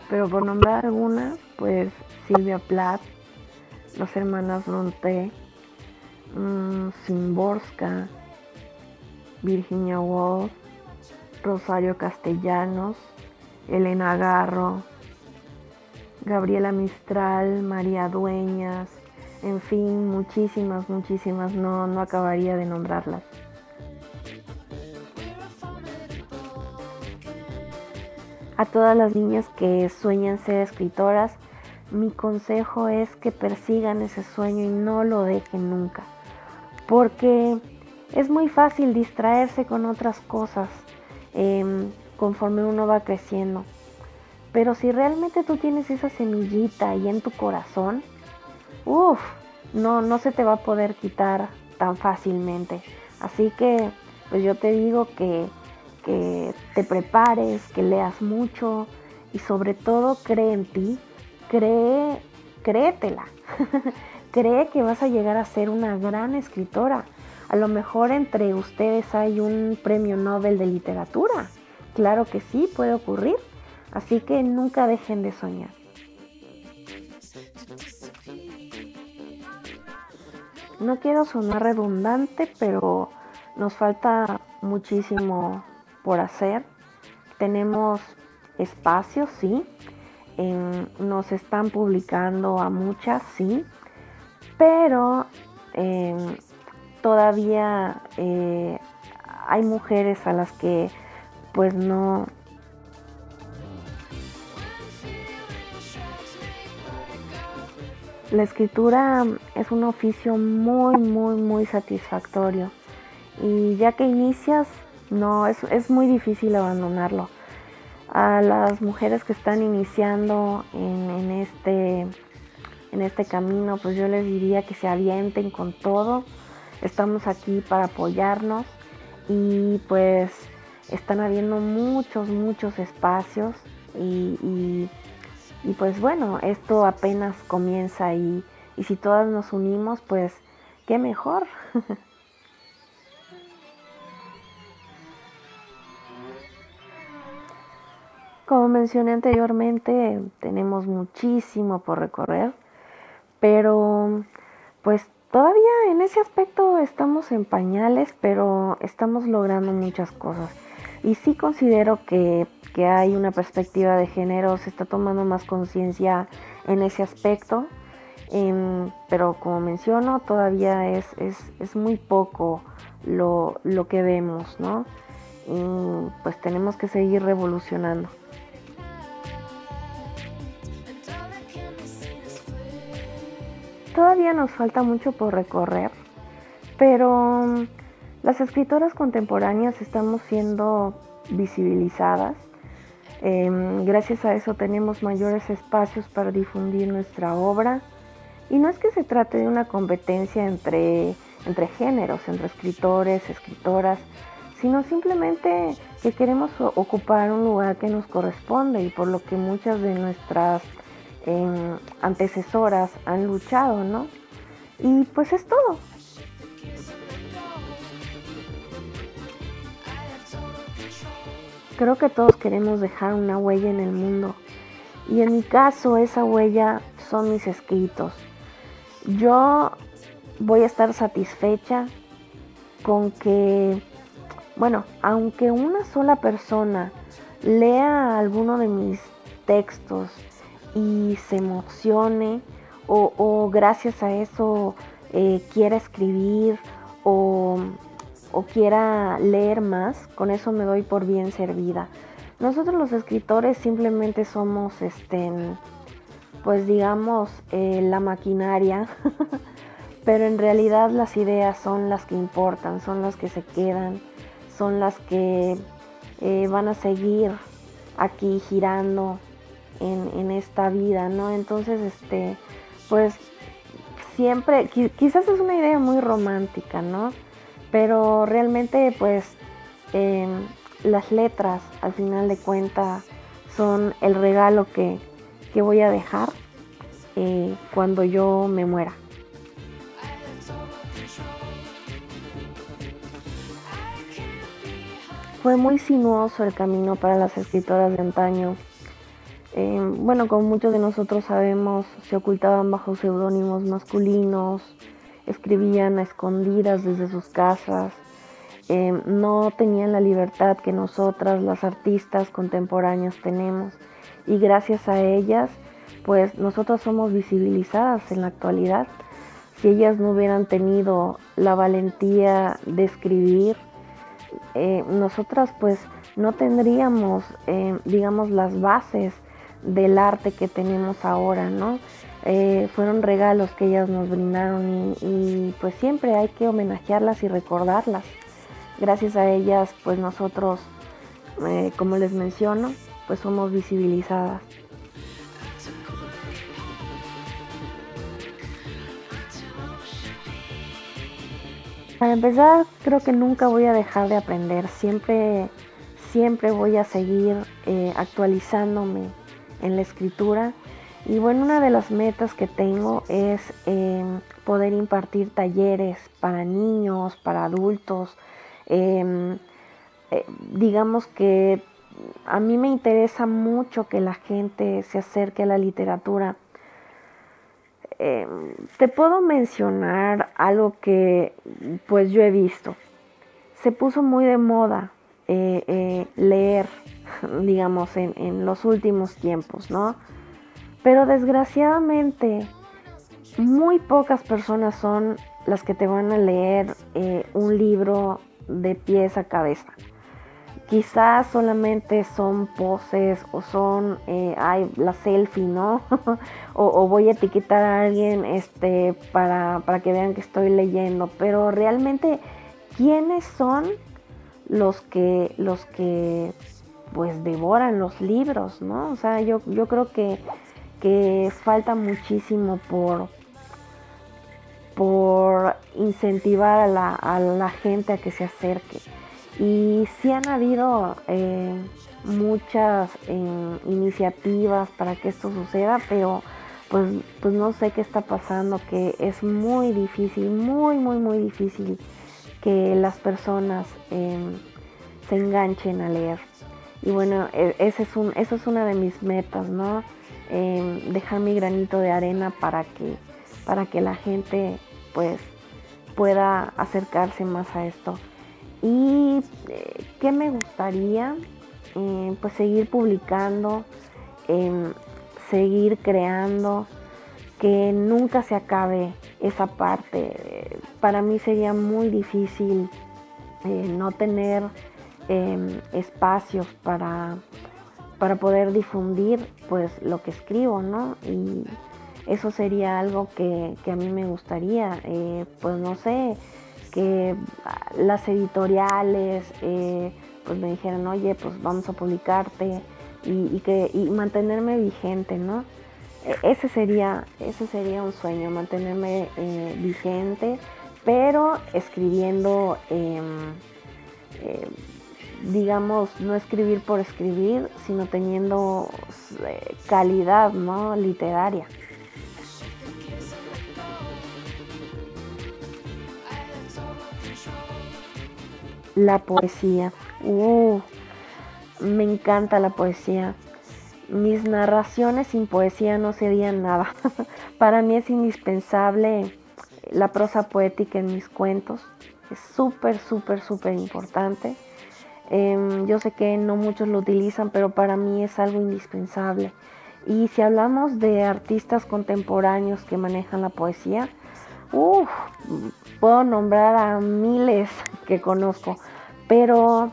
pero por nombrar algunas, pues Silvia Plath, las hermanas Bronte, mmm, Simborska, Virginia Woolf, Rosario Castellanos, Elena Garro, Gabriela Mistral, María Dueñas, en fin, muchísimas, muchísimas, no, no acabaría de nombrarlas. A todas las niñas que sueñan ser escritoras, mi consejo es que persigan ese sueño y no lo dejen nunca. Porque es muy fácil distraerse con otras cosas em, conforme uno va creciendo. Pero si realmente tú tienes esa semillita ahí en tu corazón, uff, no, no se te va a poder quitar tan fácilmente. Así que, pues yo te digo que que te prepares, que leas mucho y sobre todo cree en ti, cree, créetela, cree que vas a llegar a ser una gran escritora. A lo mejor entre ustedes hay un premio Nobel de literatura. Claro que sí, puede ocurrir. Así que nunca dejen de soñar. No quiero sonar redundante, pero nos falta muchísimo por hacer. Tenemos espacios, sí. nos están publicando a muchas, sí. Pero em, todavía eh, hay mujeres a las que pues no, La escritura es un oficio muy, muy, muy satisfactorio. Y ya que inicias, no, es, es muy difícil abandonarlo. A las mujeres que están iniciando en, este, en este camino, pues yo les diría que se avienten con todo. Estamos aquí para apoyarnos y pues están habiendo muchos, muchos espacios y y pues bueno, esto apenas comienza y, y si todas nos unimos, pues qué mejor. Como mencioné anteriormente, tenemos muchísimo por recorrer, pero pues todavía en ese aspecto estamos en pañales, pero estamos logrando muchas cosas. Y sí considero que que hay una perspectiva de género, se está tomando más conciencia en ese aspecto, em, pero como menciono, todavía es, es, muy poco lo, lo, que vemos, ¿no? Y pues tenemos que seguir revolucionando. Todavía nos falta mucho por recorrer, pero mm, las escritoras contemporáneas estamos siendo visibilizadas Em, gracias a eso tenemos mayores espacios para difundir nuestra obra. Y no es que se trate de una competencia entre, entre géneros, entre escritores, escritoras, sino simplemente que queremos ocupar un lugar que nos corresponde y por lo que muchas de nuestras em, antecesoras han luchado, ¿no? Y pues es todo. Creo que todos queremos dejar una huella en el mundo y en mi caso esa huella son mis escritos. Yo voy a estar satisfecha con que, bueno, aunque una sola persona lea alguno de mis textos y se emocione o, gracias a eso eh, quiera escribir o quiera leer más, con eso me doy por bien servida. Nosotros los escritores simplemente somos, este, pues digamos, eh, la maquinaria, pero en realidad las ideas son las que importan, son las que se quedan, son las que eh, van a seguir aquí girando en, esta vida, ¿no? Entonces, este, pues siempre, quizás es una idea muy romántica, ¿no? Pero realmente pues em, las letras al final de cuentas son el regalo que, voy a dejar eh, cuando yo me muera. Fue muy sinuoso el camino para las escritoras de antaño. Em, bueno, como muchos de nosotros sabemos, se ocultaban bajo seudónimos masculinos, escribían a escondidas desde sus casas, em, no tenían la libertad que nosotras, las artistas contemporáneas, tenemos. Y gracias a ellas, pues nosotras somos visibilizadas en la actualidad. Si ellas no hubieran tenido la valentía de escribir, eh, nosotras pues no tendríamos, em, digamos, las bases del arte que tenemos ahora, ¿no? Eh, fueron regalos que ellas nos brindaron y, pues siempre hay que homenajearlas y recordarlas. Gracias a ellas pues nosotros, eh, como les menciono, pues somos visibilizadas. Para empezar, creo que nunca voy a dejar de aprender, siempre, siempre voy a seguir eh, actualizándome en la escritura y bueno, una de las metas que tengo es em, poder impartir talleres para niños, para adultos. Em, eh, digamos que a mí me interesa mucho que la gente se acerque a la literatura. Em, te puedo mencionar algo que pues yo he visto. se puso muy de moda eh, eh, leer, digamos, en, en, los últimos tiempos, ¿no? Pero desgraciadamente muy pocas personas son las que te van a leer eh, un libro de pies a cabeza. Quizás solamente son poses o son eh, la selfie, ¿no? o, voy a etiquetar a alguien este, para, para que vean que estoy leyendo. Pero realmente, ¿quiénes son los que, los que pues devoran los libros, ¿no? O sea, yo, yo creo que, que falta muchísimo por, por incentivar a la, gente a que se acerque. Y sí han habido eh, muchas eh, iniciativas para que esto suceda, pero pues, pues no sé qué está pasando, que es muy difícil, muy, muy, muy difícil que las personas em, se enganchen a leer. Y bueno, e, ese es un, eso es una de mis metas, ¿no? Em, dejar mi granito de arena para que, para que la gente pues pueda acercarse más a esto. Y eh, qué me gustaría, eh, pues seguir publicando, em, seguir creando, que nunca se acabe esa parte. Para mí sería muy difícil eh, no tener em, espacios para, para poder difundir pues lo que escribo, ¿no? Y, eso sería algo que, a mí me gustaría. Eh, pues no sé, que las editoriales eh, pues me dijeran, oye, pues vamos a publicarte y, que, mantenerme vigente, ¿no? E, ese sería, ese sería un sueño, mantenerme eh, vigente, pero escribiendo, em, digamos, no escribir por escribir, sino teniendo calidad, ¿no? Literaria. la poesía. Uh, me encanta la poesía. Mis narraciones sin poesía no serían nada. Para mí es indispensable la prosa poética en mis cuentos. Es súper, súper, súper importante. Em, yo sé que no muchos lo utilizan, pero para mí es algo indispensable. Y si hablamos de artistas contemporáneos que manejan la poesía, Uf, puedo nombrar a miles que conozco, pero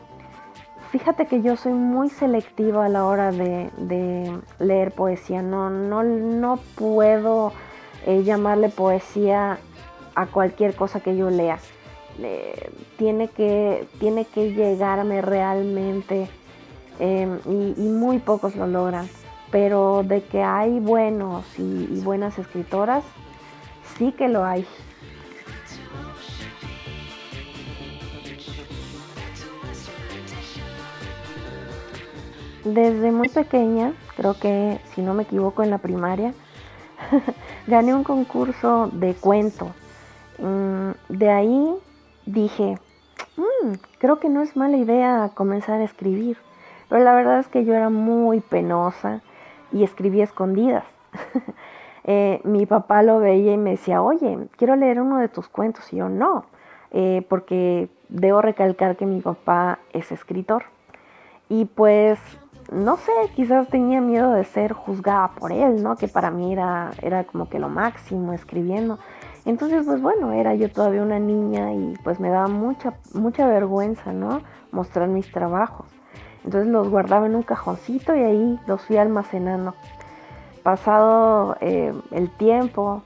fíjate que yo soy muy selectiva a la hora de, leer poesía. No, no, no puedo eh, llamarle poesía a cualquier cosa que yo lea. Tiene, que, tiene que llegarme realmente em, y, muy pocos lo logran. Pero de que hay buenos y buenas escritoras, sí que lo hay. Desde muy pequeña, creo que si no me equivoco en la primaria, gané un concurso de cuento. Mm, de ahí dije, mm, creo que no es mala idea comenzar a escribir. Pero la verdad es que yo era muy penosa y escribía escondidas. Eh, mi papá lo veía y me decía, oye, quiero leer uno de tus cuentos. Y yo no, eh, porque debo recalcar que mi papá es escritor. Y pues, no sé, quizás tenía miedo de ser juzgada por él, ¿no? Que para mí era, era como que lo máximo escribiendo. Entonces, pues bueno, era yo todavía una niña y pues me daba mucha, mucha vergüenza, ¿no? Mostrar mis trabajos. Entonces los guardaba en un cajoncito y ahí los fui almacenando pasado eh, el tiempo,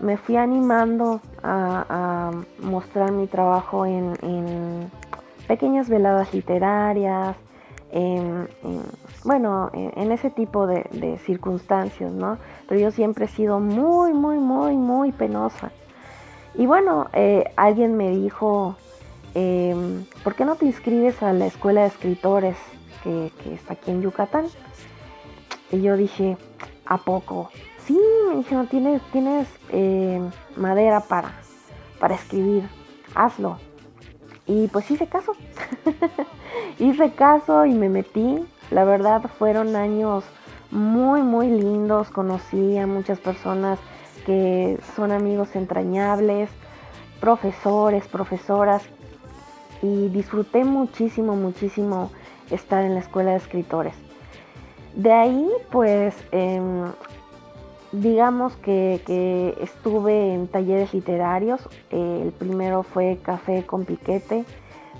me fui animando a, mostrar mi trabajo en, pequeñas veladas literarias, en, bueno, en, ese tipo de, circunstancias, ¿no? Pero yo siempre he sido muy, muy, muy, muy penosa. Y bueno, eh, alguien me dijo, em, ¿por qué no te inscribes a la escuela de escritores que, está aquí en Yucatán? Y yo dije, ¿A poco? Sí, me dijeron, tienes, tienes eh, madera para, para escribir, hazlo. Y pues hice caso. hice caso y me metí. La verdad fueron años muy, muy lindos. Conocí a muchas personas que son amigos entrañables, profesores, profesoras. y disfruté muchísimo, muchísimo estar en la escuela de escritores. De ahí, pues, em, digamos que, estuve en talleres literarios. el primero fue Café con Piquete,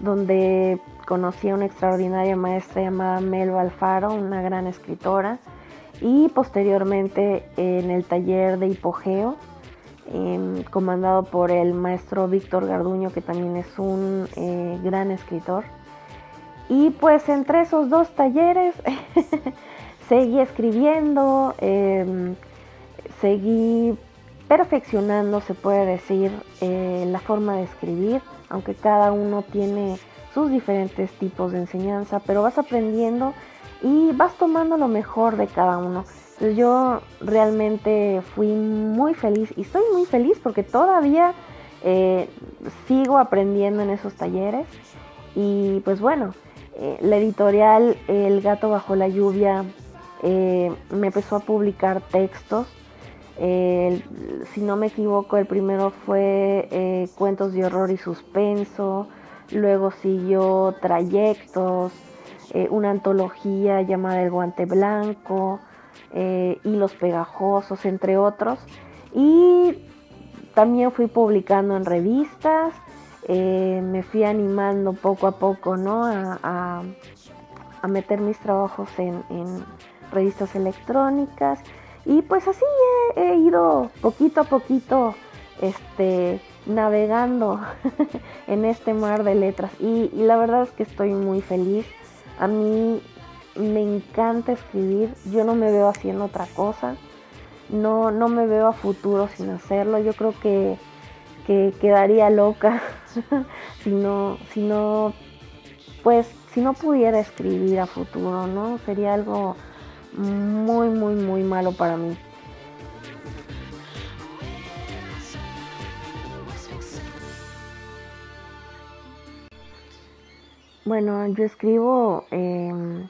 donde conocí a una extraordinaria maestra llamada Melba Alfaro, una gran escritora. Y posteriormente en el taller de Hipogeo, em, comandado por el maestro Víctor Garduño, que también es un eh, gran escritor. Y pues entre esos dos talleres seguí escribiendo, em, seguí perfeccionando, se puede decir, eh, la forma de escribir, aunque cada uno tiene sus diferentes tipos de enseñanza, pero vas aprendiendo y vas tomando lo mejor de cada uno. Yo realmente fui muy feliz y estoy muy feliz porque todavía eh, sigo aprendiendo en esos talleres. Y pues bueno, eh, la editorial El gato bajo la lluvia me empezó a publicar textos. Si no me equivoco, el primero fue eh, Cuentos de Horror y Suspenso, luego siguió Trayectos, eh, una antología llamada El Guante Blanco, eh, Hilos Pegajosos, entre otros. Y también fui publicando en revistas, me fui animando poco a poco ¿no? a, meter mis trabajos en revistas electrónicas y pues así he, ido poquito a poquito este, navegando en este mar de letras. Y, la verdad es que estoy muy feliz. A mí me encanta escribir. Yo no me veo haciendo otra cosa. No, no me veo a futuro sin hacerlo. Yo creo que, que quedaría loca si no, si no, pues, si no pudiera escribir a futuro, ¿no? Sería algo muy, muy, muy malo para mí. Bueno, yo escribo em,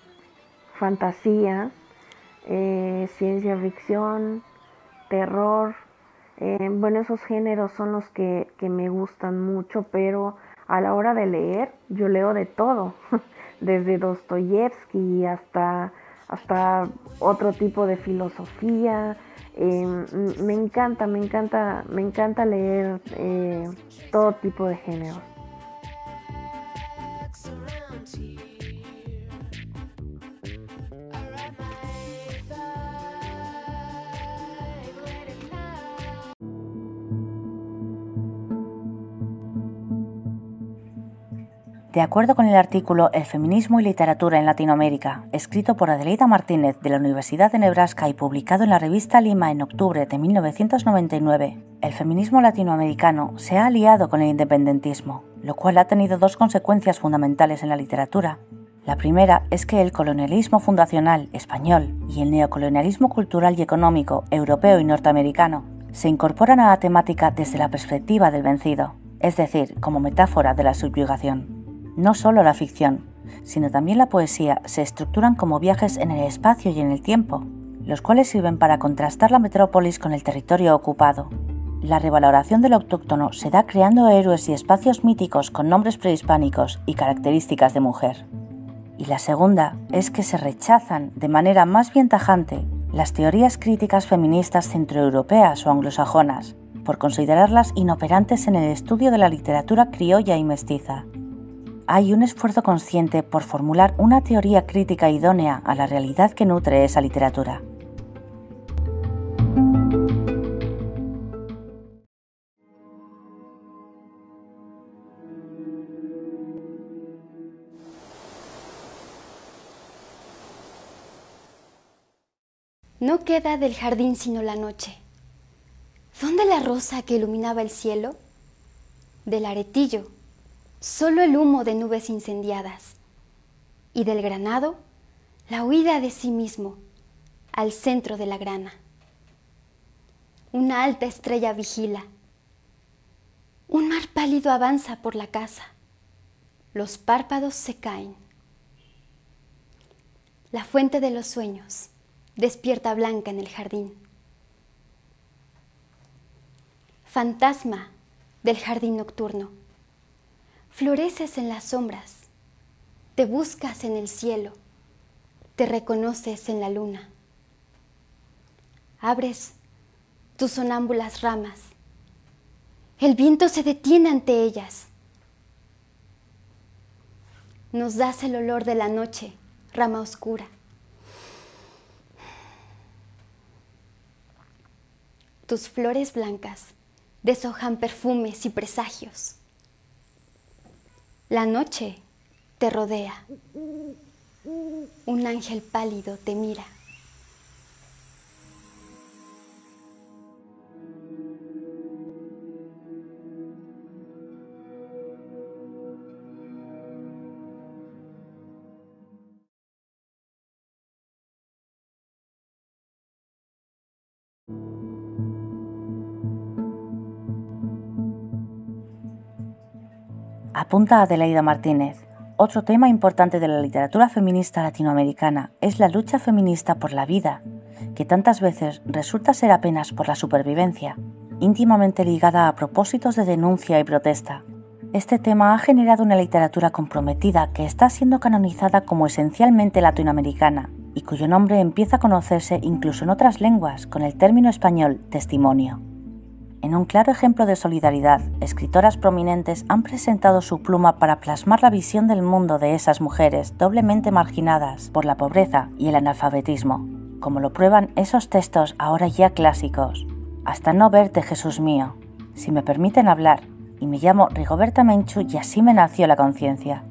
fantasía, eh, ciencia ficción, terror. Em, bueno, esos géneros son los que, me gustan mucho, pero a la hora de leer, yo leo de todo, desde Dostoyevsky hasta hasta otro tipo de filosofía. Eh, me encanta, me encanta, me encanta leer eh, todo tipo de géneros. De acuerdo con el artículo El feminismo y literatura en Latinoamérica, escrito por Adelaida Martínez de la Universidad de Nebraska y publicado en la revista Lima en octubre de 1999, el feminismo latinoamericano se ha aliado con el independentismo, lo cual ha tenido dos consecuencias fundamentales en la literatura. La primera es que el colonialismo fundacional español y el neocolonialismo cultural y económico europeo y norteamericano se incorporan a la temática desde la perspectiva del vencido, es decir, como metáfora de la subyugación. No solo la ficción, sino también la poesía se estructuran como viajes en el espacio y en el tiempo, los cuales sirven para contrastar la metrópolis con el territorio ocupado. La revaloración del autóctono se da creando héroes y espacios míticos con nombres prehispánicos y características de mujer. Y la segunda es que se rechazan de manera más bien tajante las teorías críticas feministas centroeuropeas o anglosajonas, por considerarlas inoperantes en el estudio de la literatura criolla y mestiza, hay un esfuerzo consciente por formular una teoría crítica idónea a la realidad que nutre esa literatura. No queda del jardín sino la noche. ¿Dónde la rosa que iluminaba el cielo? Del aretillo solo el humo de nubes incendiadas, y del granado la huida de sí mismo al centro de la grana. Una alta estrella vigila. Un mar pálido avanza por la casa. Los párpados se caen. La fuente de los sueños despierta blanca en el jardín. Fantasma del jardín nocturno floreces en las sombras, te buscas en el cielo, te reconoces en la luna. Abres tus sonámbulas ramas, el viento se detiene ante ellas. Nos das el olor de la noche, rama oscura. Tus flores blancas deshojan perfumes y presagios. La noche te rodea. Un ángel pálido te mira. Apunta Adelaida Martínez. Otro tema importante de la literatura feminista latinoamericana es la lucha feminista por la vida, que tantas veces resulta ser apenas por la supervivencia, íntimamente ligada a propósitos de denuncia y protesta. Este tema ha generado una literatura comprometida que está siendo canonizada como esencialmente latinoamericana y cuyo nombre empieza a conocerse incluso en otras lenguas con el término español testimonio. En un claro ejemplo de solidaridad, escritoras prominentes han presentado su pluma para plasmar la visión del mundo de esas mujeres doblemente marginadas por la pobreza y el analfabetismo, como lo prueban esos textos ahora ya clásicos. Hasta no verte, Jesús mío, si me permiten hablar, y me llamo Rigoberta Menchu y así me nació la conciencia.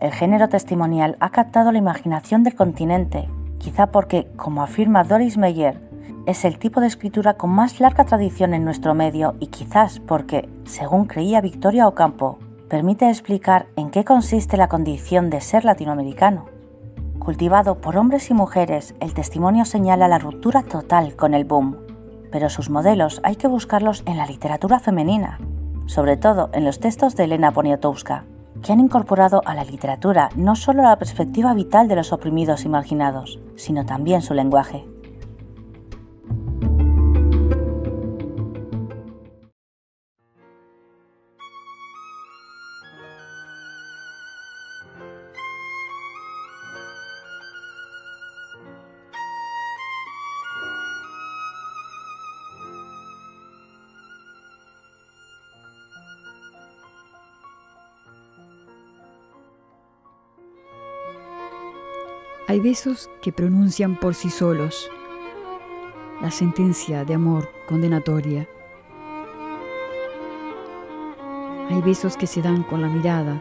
El género testimonial ha captado la imaginación del continente, quizá porque, como afirma Doris Meyer, es el tipo de escritura con más larga tradición en nuestro medio y quizás porque, según creía Victoria Ocampo, permite explicar en qué consiste la condición de ser latinoamericano. Cultivado por hombres y mujeres, el testimonio señala la ruptura total con el boom, pero sus modelos hay que buscarlos en la literatura femenina, sobre todo en los textos de Elena Poniatowska, que han incorporado a la literatura no solo la perspectiva vital de los oprimidos y marginados, sino también su lenguaje. Hay besos que pronuncian por sí solos la sentencia de amor condenatoria. Hay besos que se dan con la mirada.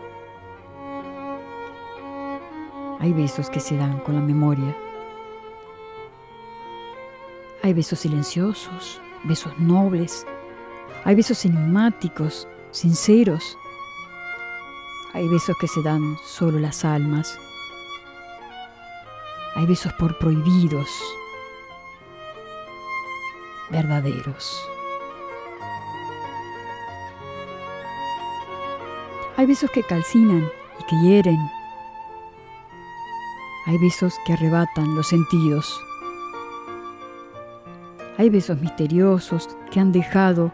Hay besos que se dan con la memoria. Hay besos silenciosos, besos nobles. Hay besos enigmáticos, sinceros. Hay besos que se dan solo las almas. Hay besos por prohibidos, verdaderos. Hay besos que calcinan y que hieren. Hay besos que arrebatan los sentidos. Hay besos misteriosos que han dejado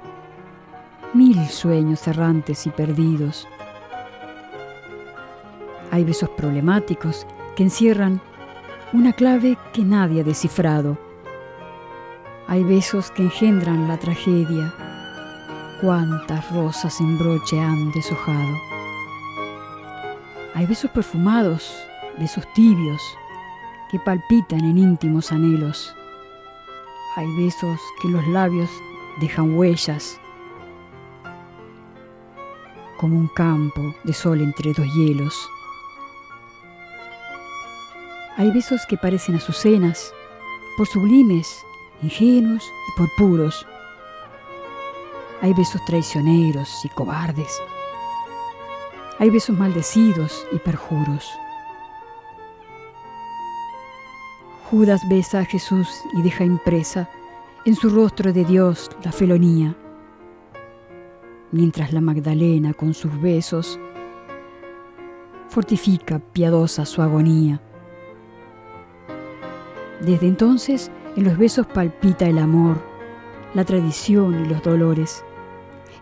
mil sueños errantes y perdidos. Hay besos problemáticos que encierran una clave que nadie ha descifrado. Hay besos que engendran la tragedia. Cuántas rosas en broche han deshojado. Hay besos perfumados, besos tibios, que palpitan en íntimos anhelos. Hay besos que los labios dejan huellas, como un campo de sol entre dos hielos. Hay besos que parecen azucenas, por sublimes, ingenuos y por puros. Hay besos traicioneros y cobardes. Hay besos maldecidos y perjuros. Judas besa a Jesús y deja impresa en su rostro de Dios la felonía, mientras la Magdalena con sus besos fortifica piadosa su agonía. Desde entonces, en los besos palpita el amor, la tradición y los dolores.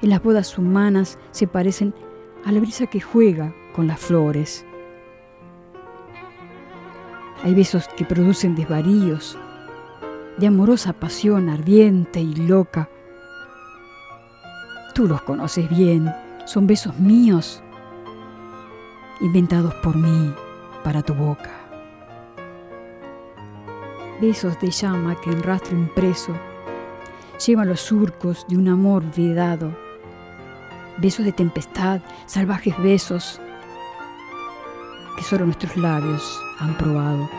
En las bodas humanas se parecen a la brisa que juega con las flores. Hay besos que producen desvaríos, de amorosa pasión ardiente y loca. Tú los conoces bien, son besos míos, inventados por mí para tu boca. Besos de llama que en rastro impreso llevan los surcos de un amor vedado. Besos de tempestad, salvajes besos que solo nuestros labios han probado.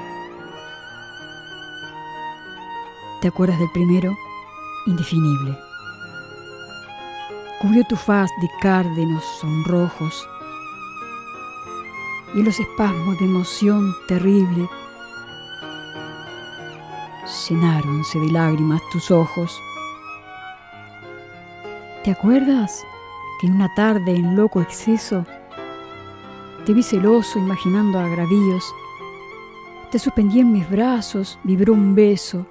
¿Te acuerdas del primero? Indefinible. Cubrió tu faz de cárdenos sonrojos y los espasmos de emoción terrible llenáronse de lágrimas tus ojos. ¿Te acuerdas que una tarde en loco exceso te vi celoso imaginando agravíos. Te suspendí en mis brazos, vibró un beso.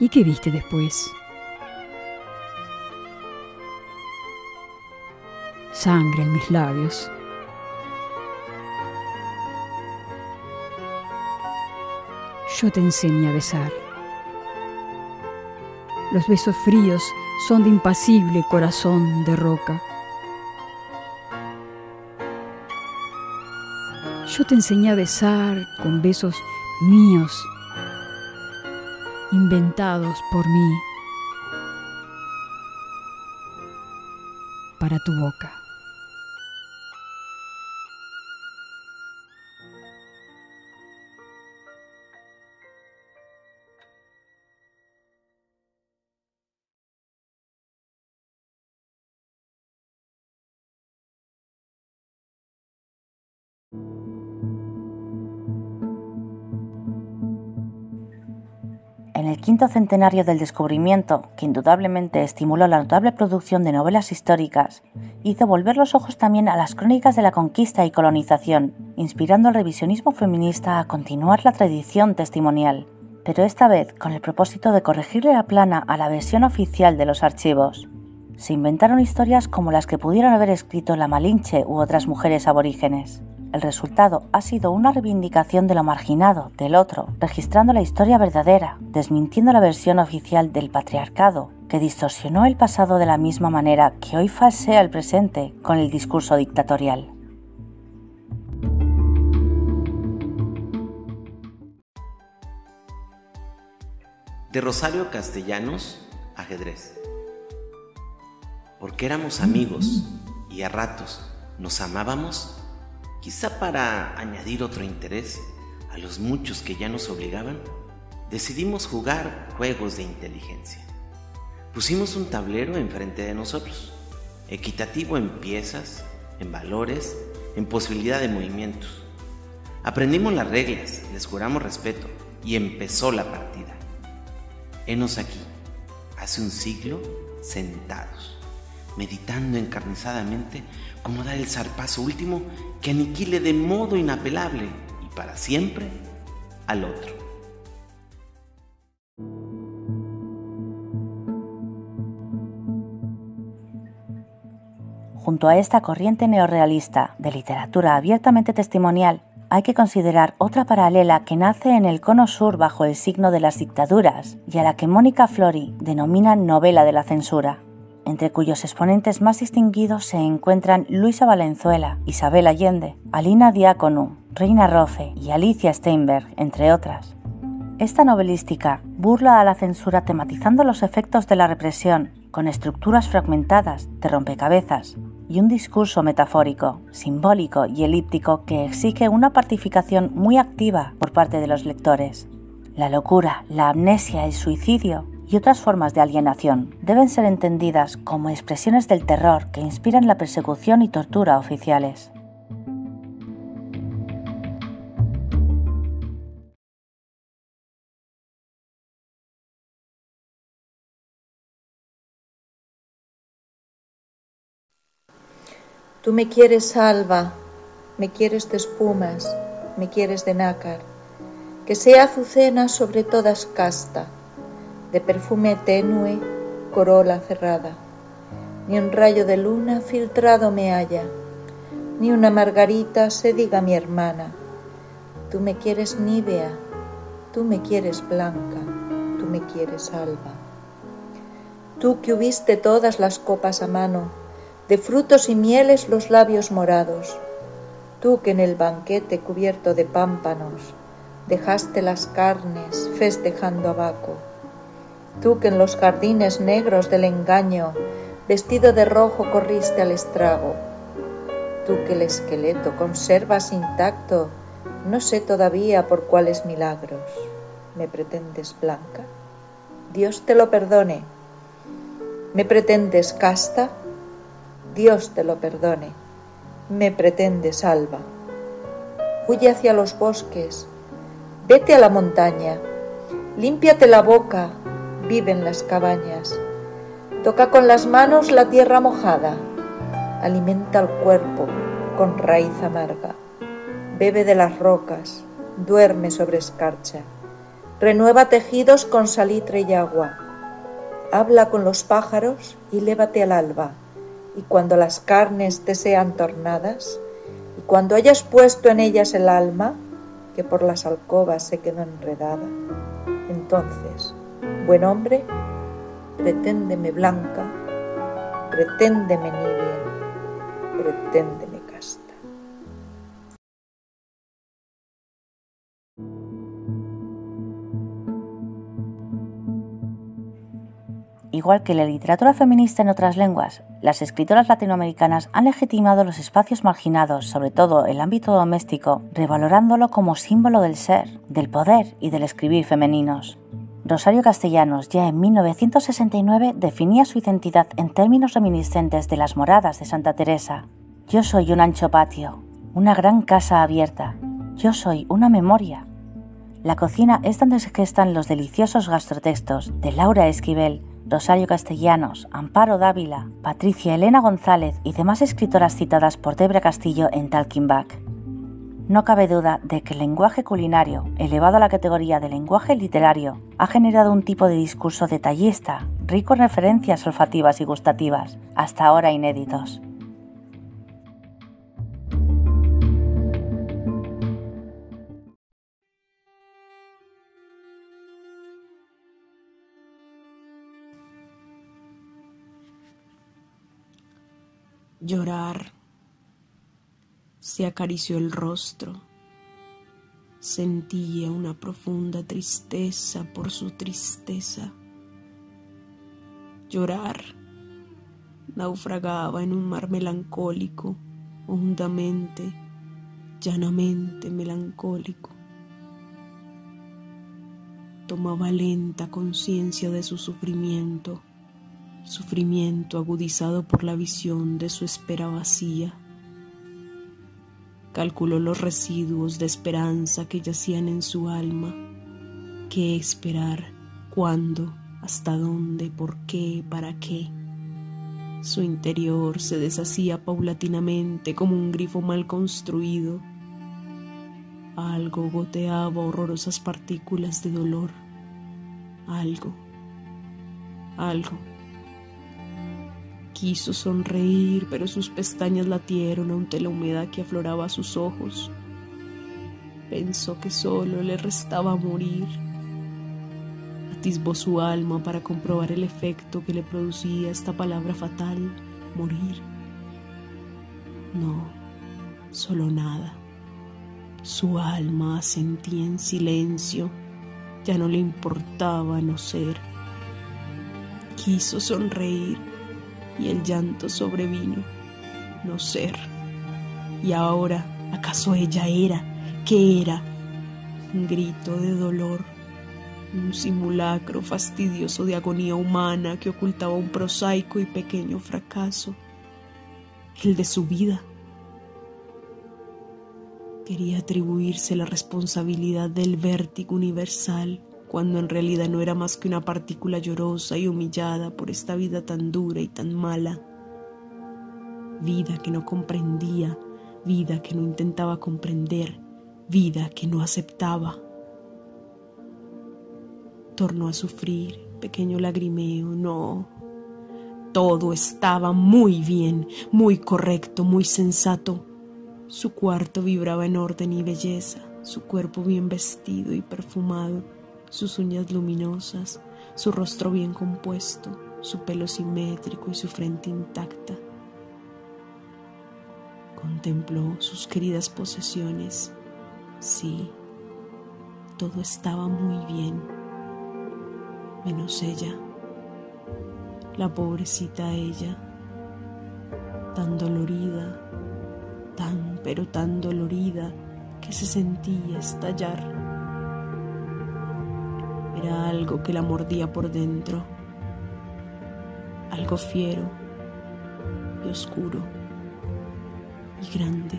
¿Y qué viste después? Sangre en mis labios. Yo te enseñé a besar. Los besos fríos son de impasible corazón de roca. Yo te enseñé a besar con besos míos, inventados por mí, para tu boca. Centenario del descubrimiento, que indudablemente estimuló la notable producción de novelas históricas, hizo volver los ojos también a las crónicas de la conquista y colonización, inspirando al revisionismo feminista a continuar la tradición testimonial, pero esta vez con el propósito de corregirle la plana a la versión oficial de los archivos. Se inventaron historias como las que pudieron haber escrito la Malinche u otras mujeres aborígenes. El resultado ha sido una reivindicación de lo marginado, del otro, registrando la historia verdadera, desmintiendo la versión oficial del patriarcado, que distorsionó el pasado de la misma manera que hoy falsea el presente con el discurso dictatorial. De Rosario Castellanos, ajedrez. Porque éramos amigos y a ratos nos amábamos Quizá para añadir otro interés a los muchos que ya nos obligaban, decidimos jugar juegos de inteligencia. Pusimos un tablero enfrente de nosotros, equitativo en piezas, en valores, en posibilidad de movimientos. Aprendimos las reglas, les juramos respeto y empezó la partida. Henos aquí, hace un siglo, sentados meditando encarnizadamente cómo dar el zarpazo último que aniquile de modo inapelable y para siempre al otro. Junto a esta corriente neorrealista de literatura abiertamente testimonial, hay que considerar otra paralela que nace en el cono sur bajo el signo de las dictaduras y a la que Mónica Flori denomina novela de la censura entre cuyos exponentes más distinguidos se encuentran Luisa Valenzuela, Isabel Allende, Alina Diácono, Reina Rofe y Alicia Steinberg, entre otras. Esta novelística burla a la censura tematizando los efectos de la represión con estructuras fragmentadas de rompecabezas y un discurso metafórico, simbólico y elíptico que exige una partificación muy activa por parte de los lectores. La locura, la amnesia, el suicidio y otras formas de alienación deben ser entendidas como expresiones del terror que inspiran la persecución y tortura oficiales. Tú me quieres salva, me quieres de espumas, me quieres de nácar, que sea azucena sobre todas casta, de perfume tenue corola cerrada, ni un rayo de luna filtrado me halla, ni una margarita se diga mi hermana. Tú me quieres nívea, tú me quieres blanca, tú me quieres alba. Tú que hubiste todas las copas a mano, de frutos y mieles los labios morados, tú que en el banquete cubierto de pámpanos dejaste las carnes festejando a Baco, tú que en los jardines negros del engaño, vestido de rojo corriste al estrago, tú que el esqueleto conservas intacto, no sé todavía por cuáles milagros, me pretendes blanca, Dios te lo perdone, me pretendes casta, Dios te lo perdone, me pretendes alba, huye hacia los bosques, vete a la montaña, límpiate la boca, vive en las cabañas, toca con las manos la tierra mojada, alimenta el cuerpo con raíz amarga, bebe de las rocas, duerme sobre escarcha, renueva tejidos con salitre y agua, habla con los pájaros y lévate al alba, y cuando las carnes te sean tornadas, y cuando hayas puesto en ellas el alma, que por las alcobas se quedó enredada, entonces, buen hombre, preténdeme blanca, preténdeme nibia, preténdeme casta. Igual que la literatura feminista en otras lenguas, las escritoras latinoamericanas han legitimado los espacios marginados, sobre todo el ámbito doméstico, revalorándolo como símbolo del ser, del poder y del escribir femeninos. Rosario Castellanos ya en 1969 definía su identidad en términos reminiscentes de las moradas de Santa Teresa. Yo soy un ancho patio, una gran casa abierta. Yo soy una memoria. La cocina es donde se gestan los deliciosos gastrotextos de Laura Esquivel, Rosario Castellanos, Amparo Dávila, Patricia Elena González y demás escritoras citadas por Debra Castillo en Talking Back. No cabe duda de que el lenguaje culinario, elevado a la categoría de lenguaje literario, ha generado un tipo de discurso detallista, rico en referencias olfativas y gustativas, hasta ahora inéditos. Llorar se acarició el rostro. Sentía una profunda tristeza por su tristeza. Llorar naufragaba en un mar melancólico, hondamente, llanamente melancólico. Tomaba lenta conciencia de su sufrimiento, sufrimiento agudizado por la visión de su espera vacía calculó los residuos de esperanza que yacían en su alma. ¿Qué esperar? ¿Cuándo? ¿Hasta dónde? ¿Por qué? ¿Para qué? Su interior se deshacía paulatinamente como un grifo mal construido. Algo goteaba horrorosas partículas de dolor. Algo. Algo Quiso sonreír, pero sus pestañas latieron ante la humedad que afloraba a sus ojos. Pensó que solo le restaba morir. Atisbó su alma para comprobar el efecto que le producía esta palabra fatal, morir. No, solo nada. Su alma asentía en silencio, ya no le importaba no ser. Quiso sonreír, y el llanto sobrevino. No ser. Y ahora, ¿acaso ella era? ¿Qué era? Un grito de dolor, un simulacro fastidioso de agonía humana que ocultaba un prosaico y pequeño fracaso, el de su vida. Quería atribuirse la responsabilidad del vértigo universal cuando en realidad no era más que una partícula llorosa y humillada por esta vida tan dura y tan mala. Vida que no comprendía, vida que no intentaba comprender, vida que no aceptaba. Tornó a sufrir, pequeño lagrimeo, no, Todo estaba muy bien, muy correcto, muy sensato. Su cuarto vibraba en orden y belleza, su cuerpo bien vestido y perfumado, sus uñas luminosas, su rostro bien compuesto, su pelo simétrico y su frente intacta. Contempló sus queridas posesiones. Sí, todo estaba muy bien, menos ella, la pobrecita ella, tan dolorida, tan pero tan dolorida que se sentía estallar. Era algo que la mordía por dentro, algo fiero y oscuro y grande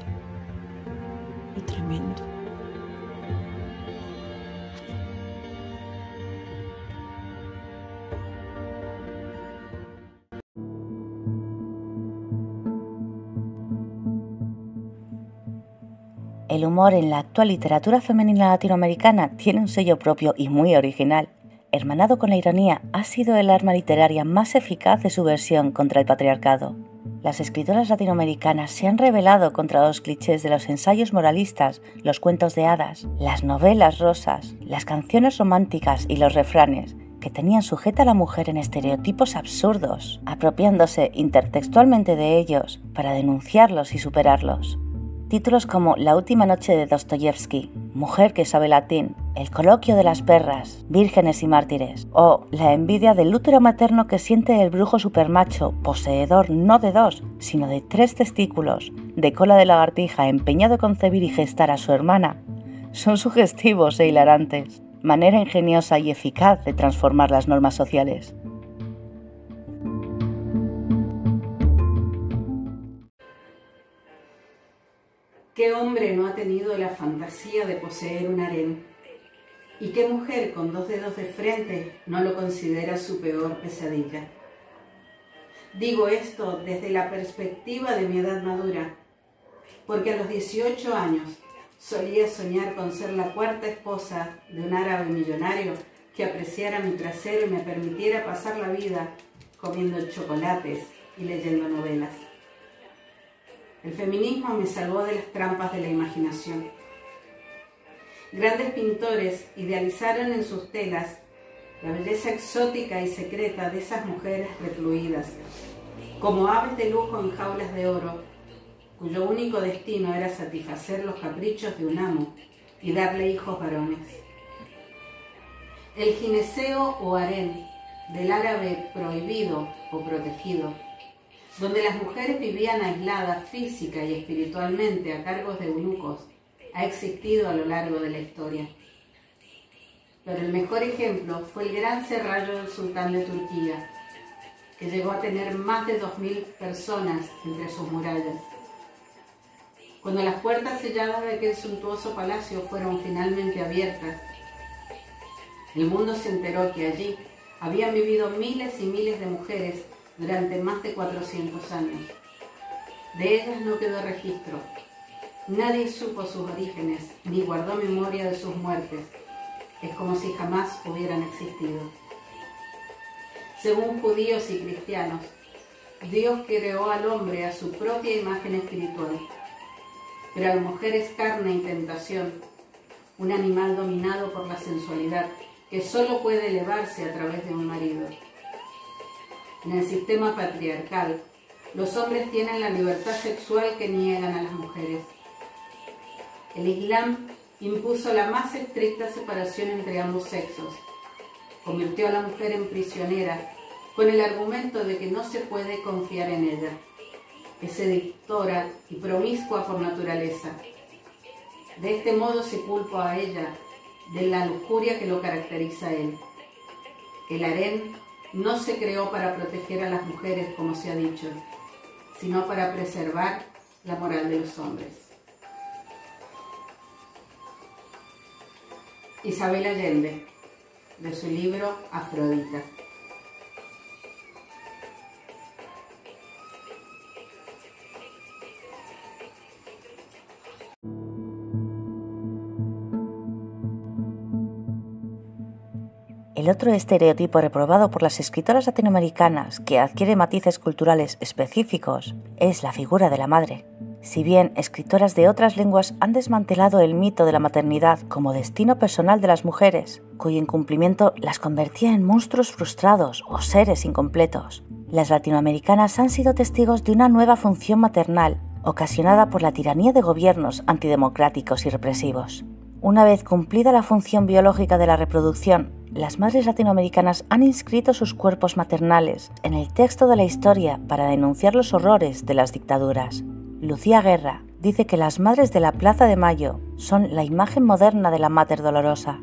y tremendo. El humor en la actual literatura femenina latinoamericana tiene un sello propio y muy original. Hermanado con la ironía, ha sido el arma literaria más eficaz de su versión contra el patriarcado. Las escritoras latinoamericanas se han rebelado contra los clichés de los ensayos moralistas, los cuentos de hadas, las novelas rosas, las canciones románticas y los refranes, que tenían sujeta a la mujer en estereotipos absurdos, apropiándose intertextualmente de ellos para denunciarlos y superarlos. Títulos como La última noche de Dostoyevsky, Mujer que sabe latín, El coloquio de las perras, Vírgenes y mártires, o La envidia del útero materno que siente el brujo supermacho, poseedor no de dos, sino de tres testículos, de cola de lagartija, empeñado en concebir y gestar a su hermana, son sugestivos e hilarantes, manera ingeniosa y eficaz de transformar las normas sociales. Tenido la fantasía de poseer un harén? ¿Y qué mujer con dos dedos de frente no lo considera su peor pesadilla? Digo esto desde la perspectiva de mi edad madura, porque a los 18 años solía soñar con ser la cuarta esposa de un árabe millonario que apreciara mi trasero y me permitiera pasar la vida comiendo chocolates y leyendo novelas. El feminismo me salvó de las trampas de la imaginación. Grandes pintores idealizaron en sus telas la belleza exótica y secreta de esas mujeres recluidas, como aves de lujo en jaulas de oro, cuyo único destino era satisfacer los caprichos de un amo y darle hijos varones. El gineceo o harén del árabe prohibido o protegido donde las mujeres vivían aisladas física y espiritualmente a cargos de eunucos, ha existido a lo largo de la historia. Pero el mejor ejemplo fue el gran serrallo del sultán de Turquía, que llegó a tener más de 2.000 personas entre sus murallas. Cuando las puertas selladas de aquel suntuoso palacio fueron finalmente abiertas, el mundo se enteró que allí habían vivido miles y miles de mujeres durante más de 400 años. De ellas no quedó registro. Nadie supo sus orígenes ni guardó memoria de sus muertes. Es como si jamás hubieran existido. Según judíos y cristianos, Dios creó al hombre a su propia imagen espiritual, pero la mujer es carne y tentación, un animal dominado por la sensualidad que solo puede elevarse a través de un marido. En el sistema patriarcal, los hombres tienen la libertad sexual que niegan a las mujeres. El Islam impuso la más estricta separación entre ambos sexos. Convirtió a la mujer en prisionera con el argumento de que no se puede confiar en ella. Es seductora y promiscua por naturaleza. De este modo se culpa a ella de la lujuria que lo caracteriza a él. El harén no se creó para proteger a las mujeres, como se ha dicho, sino para preservar la moral de los hombres. Isabel Allende, de su libro Afrodita. El otro estereotipo reprobado por las escritoras latinoamericanas que adquiere matices culturales específicos es la figura de la madre. Si bien escritoras de otras lenguas han desmantelado el mito de la maternidad como destino personal de las mujeres, cuyo incumplimiento las convertía en monstruos frustrados o seres incompletos, las latinoamericanas han sido testigos de una nueva función maternal ocasionada por la tiranía de gobiernos antidemocráticos y represivos. Una vez cumplida la función biológica de la reproducción, las madres latinoamericanas han inscrito sus cuerpos maternales en el texto de la historia para denunciar los horrores de las dictaduras. Lucía Guerra dice que las madres de la Plaza de Mayo son la imagen moderna de la Mater Dolorosa.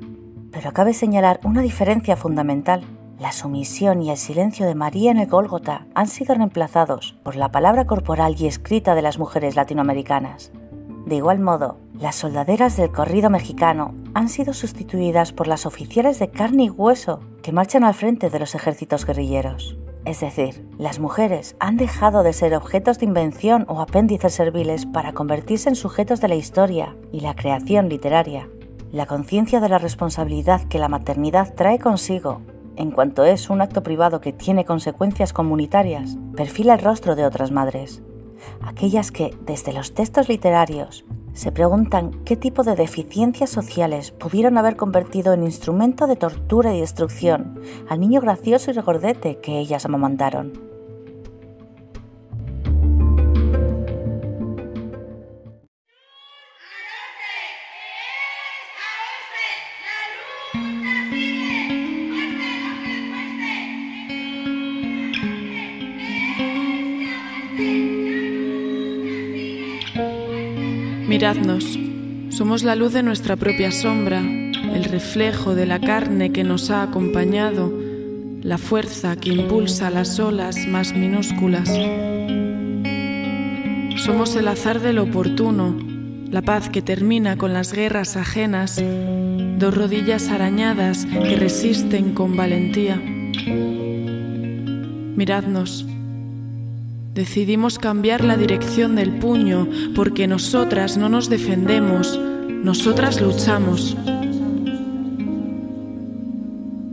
Pero cabe señalar una diferencia fundamental. La sumisión y el silencio de María en el Gólgota han sido reemplazados por la palabra corporal y escrita de las mujeres latinoamericanas. De igual modo, las soldaderas del corrido mexicano han sido sustituidas por las oficiales de carne y hueso que marchan al frente de los ejércitos guerrilleros. Es decir, las mujeres han dejado de ser objetos de invención o apéndices serviles para convertirse en sujetos de la historia y la creación literaria. La conciencia de la responsabilidad que la maternidad trae consigo, en cuanto es un acto privado que tiene consecuencias comunitarias, perfila el rostro de otras madres, aquellas que, desde los textos literarios, se preguntan qué tipo de deficiencias sociales pudieron haber convertido en instrumento de tortura y destrucción al niño gracioso y regordete que ellas amamantaron. Miradnos, somos la luz de nuestra propia sombra, el reflejo de la carne que nos ha acompañado, la fuerza que impulsa las olas más minúsculas. Somos el azar del oportuno, la paz que termina con las guerras ajenas, dos rodillas arañadas que resisten con valentía. Miradnos, Decidimos cambiar la dirección del puño porque nosotras no nos defendemos, nosotras luchamos.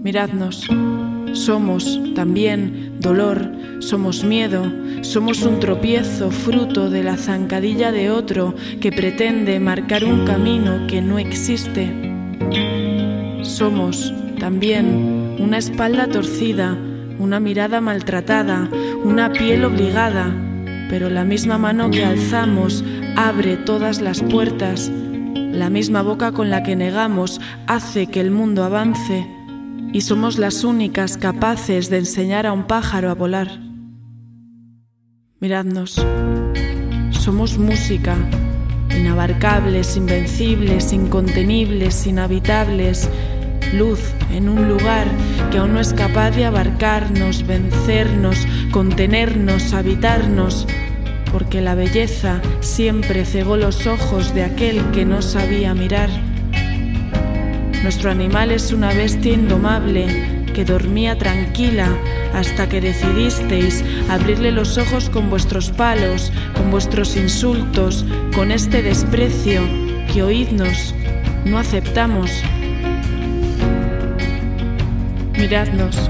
Miradnos, somos también dolor, somos miedo, somos un tropiezo fruto de la zancadilla de otro que pretende marcar un camino que no existe. Somos también una espalda torcida, una mirada maltratada, una piel obligada, pero la misma mano que alzamos abre todas las puertas, la misma boca con la que negamos hace que el mundo avance y somos las únicas capaces de enseñar a un pájaro a volar. Miradnos, somos música, inabarcables, invencibles, incontenibles, inhabitables, luz en un lugar que aún no es capaz de abarcarnos, vencernos, contenernos, habitarnos, porque la belleza siempre cegó los ojos de aquel que no sabía mirar. Nuestro animal es una bestia indomable que dormía tranquila hasta que decidisteis abrirle los ojos con vuestros palos, con vuestros insultos, con este desprecio que oídnos, no aceptamos Miradnos,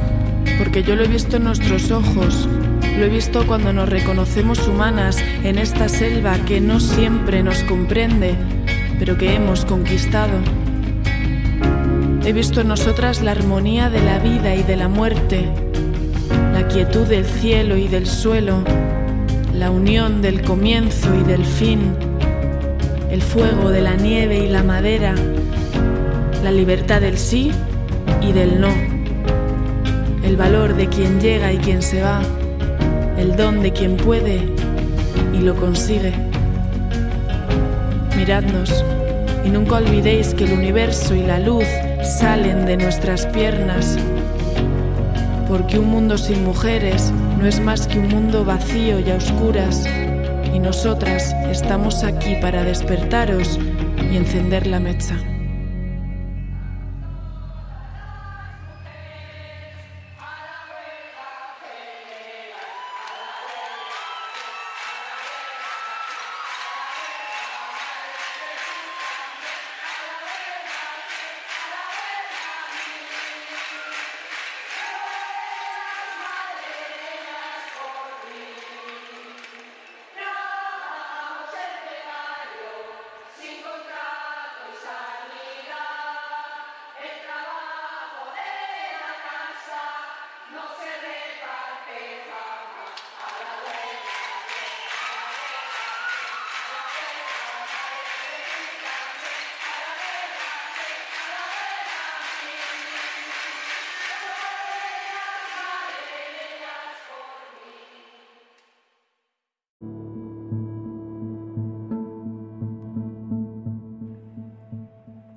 porque yo lo he visto en nuestros ojos, lo he visto cuando nos reconocemos humanas en esta selva que no siempre nos comprende, pero que hemos conquistado. He visto en nosotras la armonía de la vida y de la muerte, la quietud del cielo y del suelo, la unión del comienzo y del fin, el fuego de la nieve y la madera, la libertad del sí y del no el valor de quien llega y quien se va, el don de quien puede y lo consigue. Miradnos y nunca olvidéis que el universo y la luz salen de nuestras piernas, porque un mundo sin mujeres no es más que un mundo vacío y a oscuras, y nosotras estamos aquí para despertaros y encender la mecha.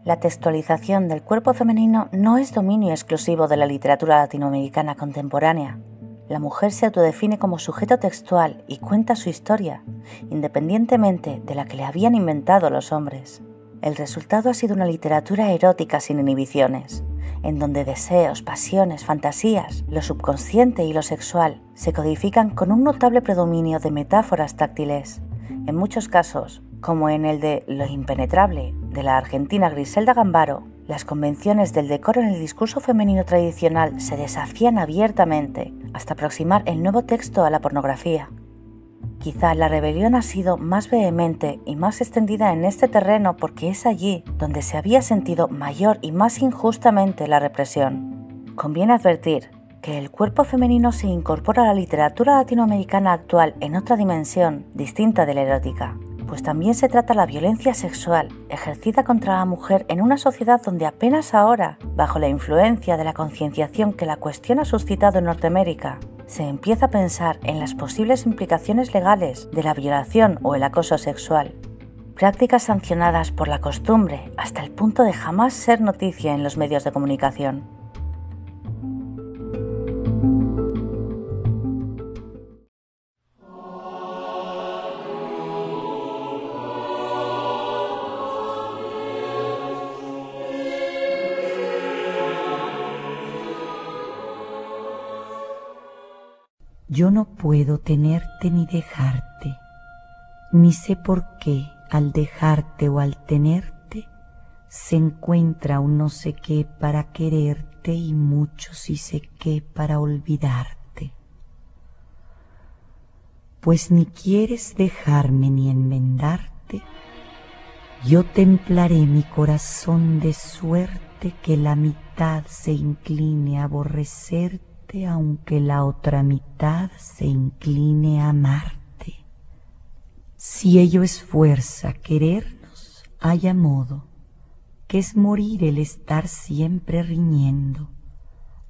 La textualización del cuerpo femenino no es dominio exclusivo de la literatura latinoamericana contemporánea. La mujer se autodefine como sujeto textual y cuenta su historia, independientemente de la que le habían inventado los hombres. El resultado ha sido una literatura erótica sin inhibiciones, en donde deseos, pasiones, fantasías, lo subconsciente y lo sexual se codifican con un notable predominio de metáforas táctiles. En muchos casos, como en el de Lo impenetrable de la argentina Griselda Gambaro, las convenciones del decoro en el discurso femenino tradicional se desafían abiertamente hasta aproximar el nuevo texto a la pornografía. Quizá la rebelión ha sido más vehemente y más extendida en este terreno porque es allí donde se había sentido mayor y más injustamente la represión. Conviene advertir que el cuerpo femenino se incorpora a la literatura latinoamericana actual en otra dimensión distinta de la erótica, pues también se trata la violencia sexual ejercida contra la mujer en una sociedad donde apenas ahora, bajo la influencia de la concienciación que la cuestión ha suscitado en Norteamérica, se empieza a pensar en las posibles implicaciones legales de la violación o el acoso sexual, prácticas sancionadas por la costumbre hasta el punto de jamás ser noticia en los medios de comunicación. Yo no puedo tenerte ni dejarte, ni sé por qué al dejarte o al tenerte se encuentra un no sé qué para quererte y mucho si sé qué para olvidarte. Pues ni quieres dejarme ni enmendarte, yo templaré mi corazón de suerte que la mitad se incline a aborrecerte aunque la otra mitad se incline a amarte. Si ello es fuerza, querernos, haya modo, que es morir el estar siempre riñendo.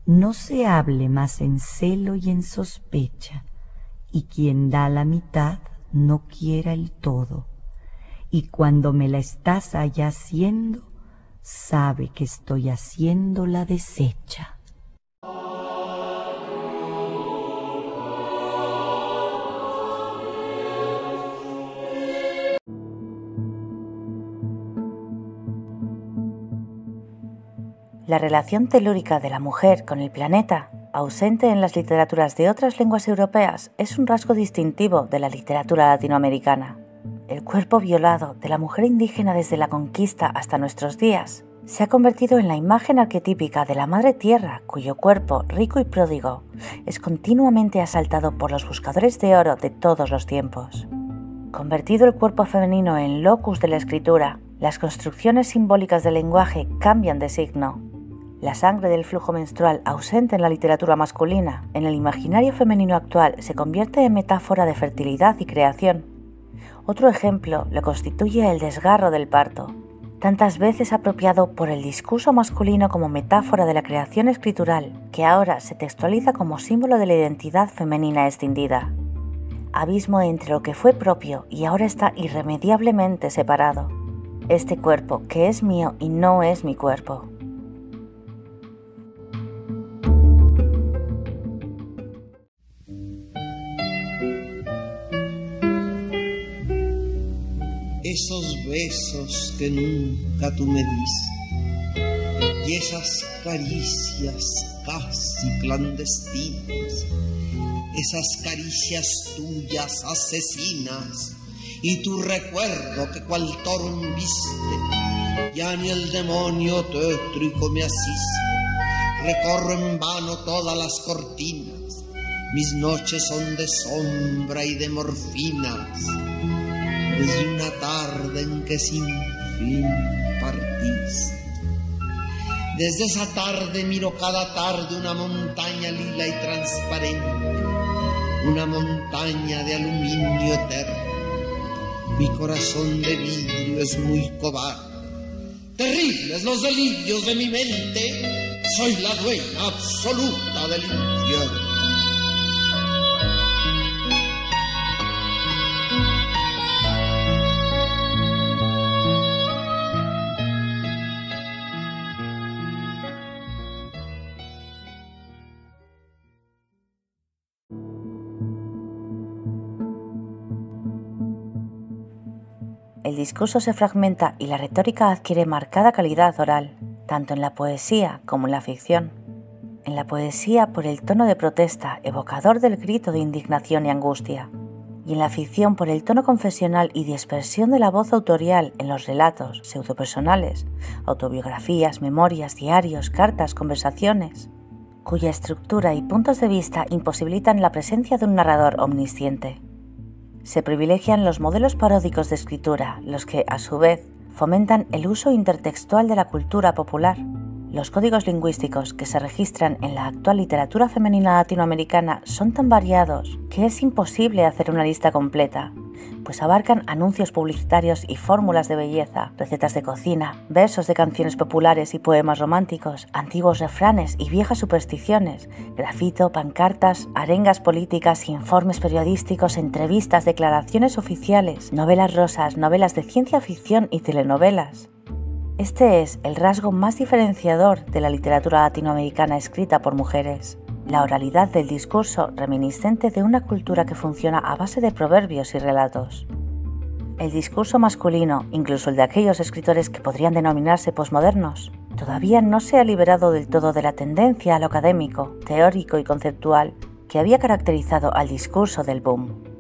No se hable más en celo y en sospecha, y quien da la mitad no quiera el todo, y cuando me la estás allá haciendo, sabe que estoy haciendo la desecha. La relación telúrica de la mujer con el planeta, ausente en las literaturas de otras lenguas europeas, es un rasgo distintivo de la literatura latinoamericana. El cuerpo violado de la mujer indígena desde la conquista hasta nuestros días se ha convertido en la imagen arquetípica de la madre tierra cuyo cuerpo, rico y pródigo, es continuamente asaltado por los buscadores de oro de todos los tiempos. Convertido el cuerpo femenino en locus de la escritura, las construcciones simbólicas del lenguaje cambian de signo la sangre del flujo menstrual ausente en la literatura masculina, en el imaginario femenino actual se convierte en metáfora de fertilidad y creación. Otro ejemplo lo constituye el desgarro del parto, tantas veces apropiado por el discurso masculino como metáfora de la creación escritural, que ahora se textualiza como símbolo de la identidad femenina extendida. Abismo entre lo que fue propio y ahora está irremediablemente separado. Este cuerpo que es mío y no es mi cuerpo. Esos besos que nunca tú me diste y esas caricias casi clandestinas, esas caricias tuyas asesinas y tu recuerdo que cual toro viste, ya ni el demonio tétrico me asiste, recorro en vano todas las cortinas, mis noches son de sombra y de morfinas desde una tarde en que sin fin partís. Desde esa tarde miro cada tarde una montaña lila y transparente, una montaña de aluminio eterno. Mi corazón de vidrio es muy cobarde. Terribles los delirios de mi mente, soy la dueña absoluta del infierno. Discurso se fragmenta y la retórica adquiere marcada calidad oral, tanto en la poesía como en la ficción. En la poesía por el tono de protesta evocador del grito de indignación y angustia, y en la ficción por el tono confesional y dispersión de la voz autorial en los relatos pseudopersonales, autobiografías, memorias, diarios, cartas, conversaciones, cuya estructura y puntos de vista imposibilitan la presencia de un narrador omnisciente. Se privilegian los modelos paródicos de escritura, los que, a su vez, fomentan el uso intertextual de la cultura popular. Los códigos lingüísticos que se registran en la actual literatura femenina latinoamericana son tan variados que es imposible hacer una lista completa, pues abarcan anuncios publicitarios y fórmulas de belleza, recetas de cocina, versos de canciones populares y poemas románticos, antiguos refranes y viejas supersticiones, grafito, pancartas, arengas políticas, informes periodísticos, entrevistas, declaraciones oficiales, novelas rosas, novelas de ciencia ficción y telenovelas. Este es el rasgo más diferenciador de la literatura latinoamericana escrita por mujeres la oralidad del discurso reminiscente de una cultura que funciona a base de proverbios y relatos. El discurso masculino, incluso el de aquellos escritores que podrían denominarse posmodernos, todavía no se ha liberado del todo de la tendencia a lo académico, teórico y conceptual que había caracterizado al discurso del boom.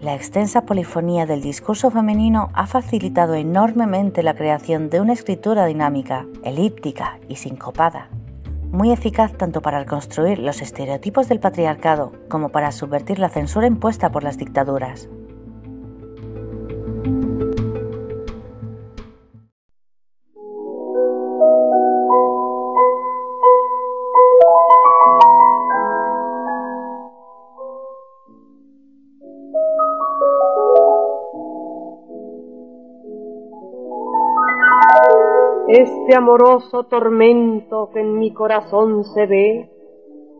La extensa polifonía del discurso femenino ha facilitado enormemente la creación de una escritura dinámica, elíptica y sincopada, muy eficaz tanto para reconstruir los estereotipos del patriarcado como para subvertir la censura impuesta por las dictaduras. Este amoroso tormento que en mi corazón se ve,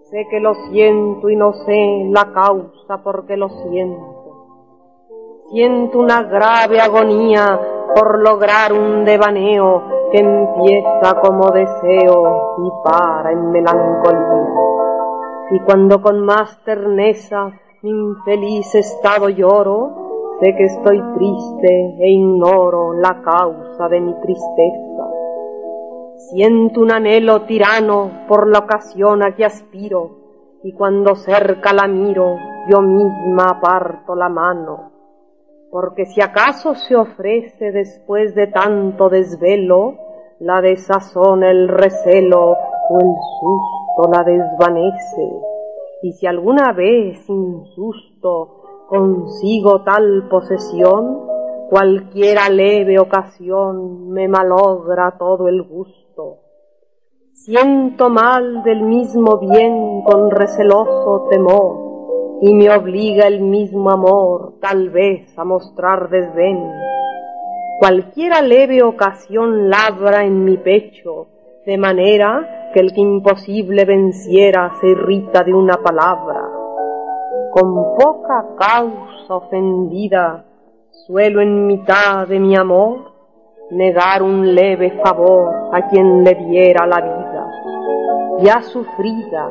sé que lo siento y no sé la causa por qué lo siento. Siento una grave agonía por lograr un devaneo que empieza como deseo y para en melancolía. Y cuando con más terneza mi infeliz estado lloro, sé que estoy triste e ignoro la causa de mi tristeza. Siento un anhelo tirano por la ocasión a que aspiro, y cuando cerca la miro, yo misma aparto la mano. Porque si acaso se ofrece después de tanto desvelo, la desazón el recelo o el susto la desvanece. Y si alguna vez sin susto consigo tal posesión, cualquiera leve ocasión me malogra todo el gusto Siento mal del mismo bien con receloso temor, y me obliga el mismo amor tal vez a mostrar desdén. Cualquiera leve ocasión labra en mi pecho, de manera que el que imposible venciera se irrita de una palabra. Con poca causa ofendida, suelo en mitad de mi amor negar un leve favor a quien le diera la vida, ya sufrida,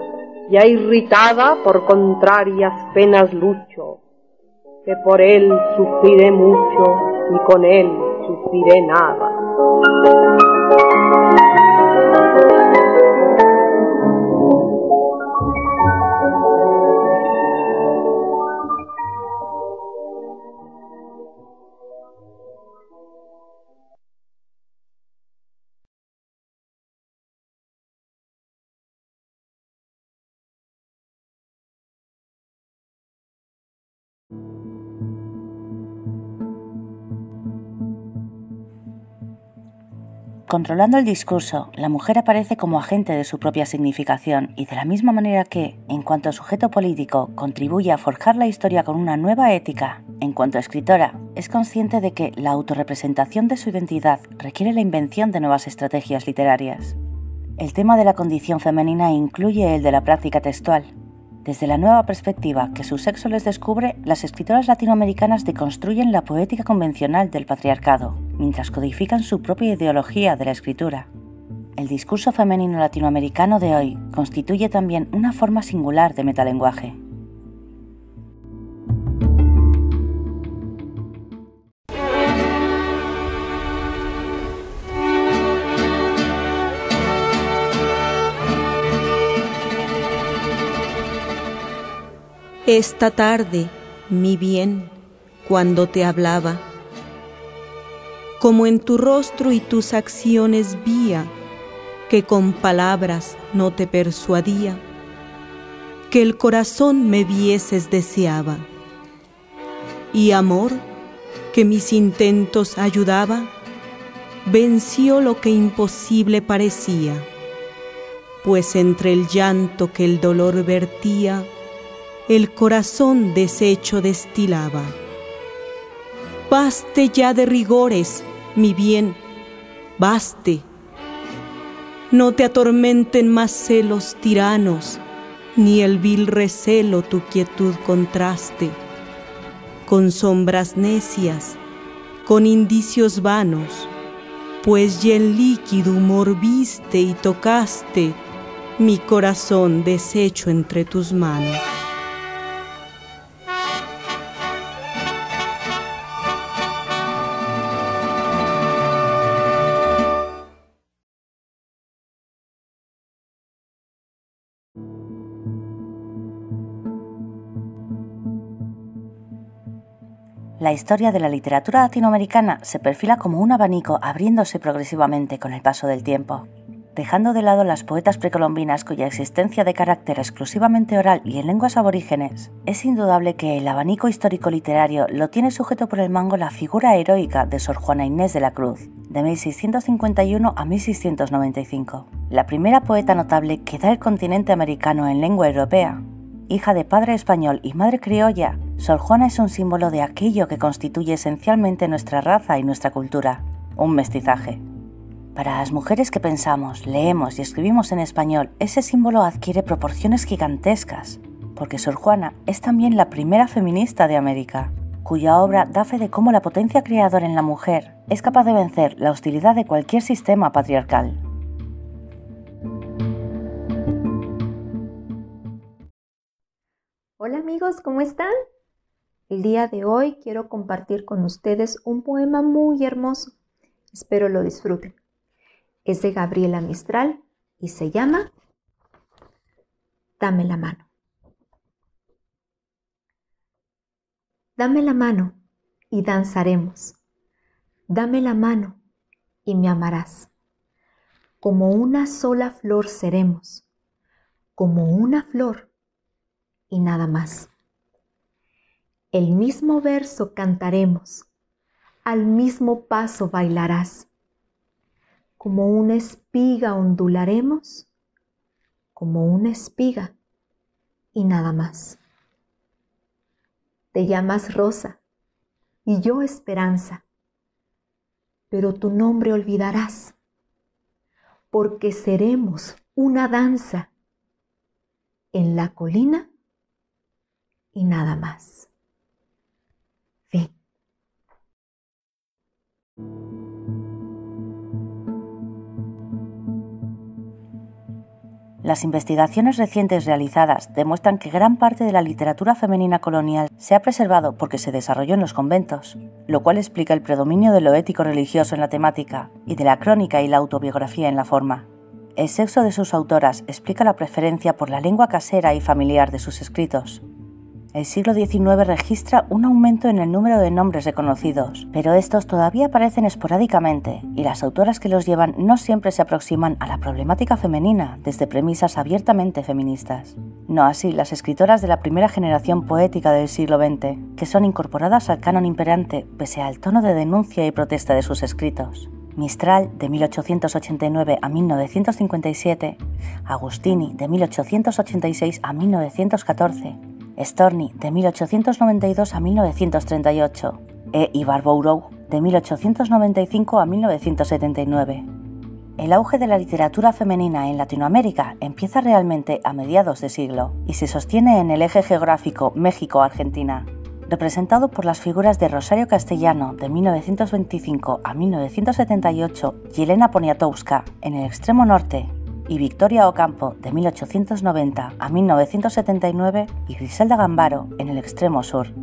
ya irritada por contrarias penas lucho, que por él sufriré mucho y con él sufriré nada. Controlando el discurso, la mujer aparece como agente de su propia significación y de la misma manera que, en cuanto sujeto político, contribuye a forjar la historia con una nueva ética, en cuanto a escritora, es consciente de que la autorrepresentación de su identidad requiere la invención de nuevas estrategias literarias. El tema de la condición femenina incluye el de la práctica textual, desde la nueva perspectiva que su sexo les descubre, las escritoras latinoamericanas deconstruyen la poética convencional del patriarcado, mientras codifican su propia ideología de la escritura. El discurso femenino latinoamericano de hoy constituye también una forma singular de metalenguaje. Esta tarde, mi bien, cuando te hablaba, como en tu rostro y tus acciones vía, que con palabras no te persuadía, que el corazón me vieses deseaba, y amor, que mis intentos ayudaba, venció lo que imposible parecía, pues entre el llanto que el dolor vertía, el corazón deshecho destilaba. Baste ya de rigores, mi bien, baste. No te atormenten más celos tiranos, ni el vil recelo tu quietud contraste, con sombras necias, con indicios vanos, pues ya el líquido humor viste y tocaste mi corazón deshecho entre tus manos. La historia de la literatura latinoamericana se perfila como un abanico abriéndose progresivamente con el paso del tiempo. Dejando de lado las poetas precolombinas cuya existencia de carácter exclusivamente oral y en lenguas aborígenes, es indudable que el abanico histórico literario lo tiene sujeto por el mango la figura heroica de Sor Juana Inés de la Cruz, de 1651 a 1695, la primera poeta notable que da el continente americano en lengua europea. Hija de padre español y madre criolla, Sor Juana es un símbolo de aquello que constituye esencialmente nuestra raza y nuestra cultura, un mestizaje. Para las mujeres que pensamos, leemos y escribimos en español, ese símbolo adquiere proporciones gigantescas, porque Sor Juana es también la primera feminista de América, cuya obra da fe de cómo la potencia creadora en la mujer es capaz de vencer la hostilidad de cualquier sistema patriarcal. Hola amigos, ¿cómo están? El día de hoy quiero compartir con ustedes un poema muy hermoso. Espero lo disfruten. Es de Gabriela Mistral y se llama Dame la mano. Dame la mano y danzaremos. Dame la mano y me amarás. Como una sola flor seremos, como una flor y nada más. El mismo verso cantaremos, al mismo paso bailarás. Como una espiga ondularemos, como una espiga y nada más. Te llamas Rosa y yo Esperanza, pero tu nombre olvidarás, porque seremos una danza en la colina y nada más. Las investigaciones recientes realizadas demuestran que gran parte de la literatura femenina colonial se ha preservado porque se desarrolló en los conventos, lo cual explica el predominio de lo ético religioso en la temática y de la crónica y la autobiografía en la forma. El sexo de sus autoras explica la preferencia por la lengua casera y familiar de sus escritos, el siglo XIX registra un aumento en el número de nombres reconocidos, pero estos todavía aparecen esporádicamente y las autoras que los llevan no siempre se aproximan a la problemática femenina desde premisas abiertamente feministas. No así las escritoras de la primera generación poética del siglo XX, que son incorporadas al canon imperante pese al tono de denuncia y protesta de sus escritos. Mistral de 1889 a 1957, Agustini de 1886 a 1914, Storni de 1892 a 1938 e. Ibarbourou de 1895 a 1979. El auge de la literatura femenina en Latinoamérica empieza realmente a mediados de siglo y se sostiene en el eje geográfico México-Argentina, representado por las figuras de Rosario Castellano de 1925 a 1978 y Elena Poniatowska en el extremo norte y Victoria Ocampo de 1890 a 1979 y Griselda Gambaro en el extremo sur.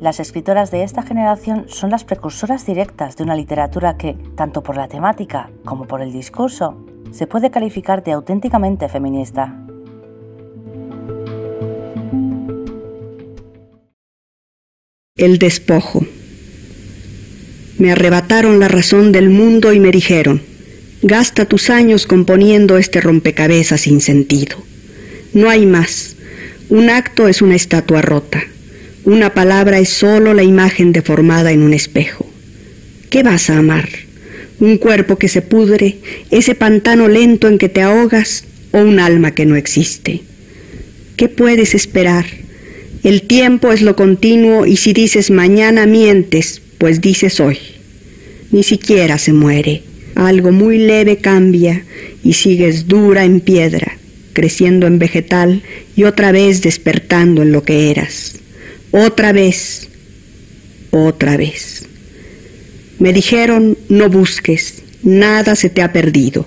Las escritoras de esta generación son las precursoras directas de una literatura que, tanto por la temática como por el discurso, se puede calificar de auténticamente feminista. el despojo. Me arrebataron la razón del mundo y me dijeron, gasta tus años componiendo este rompecabezas sin sentido. No hay más. Un acto es una estatua rota. Una palabra es solo la imagen deformada en un espejo. ¿Qué vas a amar? ¿Un cuerpo que se pudre, ese pantano lento en que te ahogas o un alma que no existe? ¿Qué puedes esperar? El tiempo es lo continuo y si dices mañana mientes, pues dices hoy. Ni siquiera se muere. Algo muy leve cambia y sigues dura en piedra, creciendo en vegetal y otra vez despertando en lo que eras. Otra vez, otra vez. Me dijeron, no busques, nada se te ha perdido.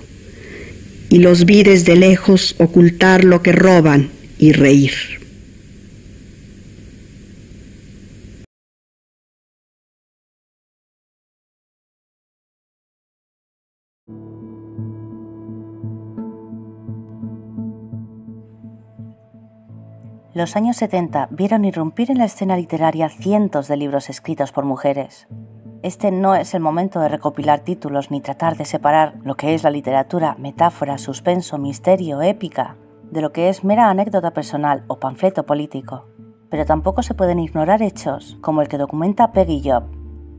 Y los vi desde lejos ocultar lo que roban y reír. Los años 70 vieron irrumpir en la escena literaria cientos de libros escritos por mujeres. Este no es el momento de recopilar títulos ni tratar de separar lo que es la literatura, metáfora, suspenso, misterio, épica, de lo que es mera anécdota personal o panfleto político. Pero tampoco se pueden ignorar hechos como el que documenta Peggy Job.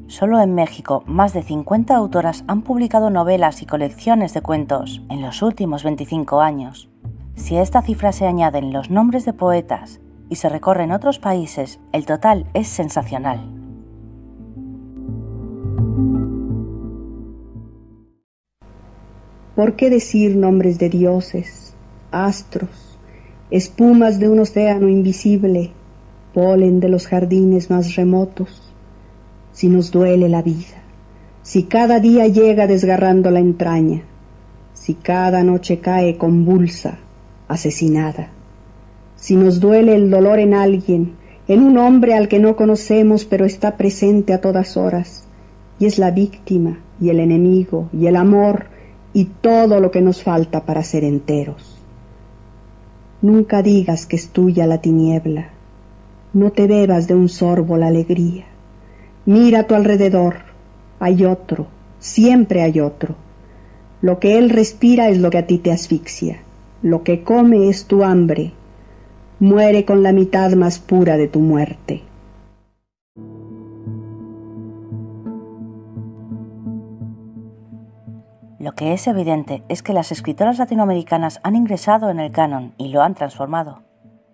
Solo en México, más de 50 autoras han publicado novelas y colecciones de cuentos en los últimos 25 años. Si a esta cifra se añaden los nombres de poetas y se recorren otros países, el total es sensacional. ¿Por qué decir nombres de dioses, astros, espumas de un océano invisible, polen de los jardines más remotos, si nos duele la vida, si cada día llega desgarrando la entraña, si cada noche cae convulsa, asesinada. Si nos duele el dolor en alguien, en un hombre al que no conocemos pero está presente a todas horas, y es la víctima, y el enemigo, y el amor, y todo lo que nos falta para ser enteros. Nunca digas que es tuya la tiniebla, no te bebas de un sorbo la alegría. Mira a tu alrededor, hay otro, siempre hay otro. Lo que él respira es lo que a ti te asfixia lo que come es tu hambre, muere con la mitad más pura de tu muerte. Lo que es evidente es que las escritoras latinoamericanas han ingresado en el canon y lo han transformado.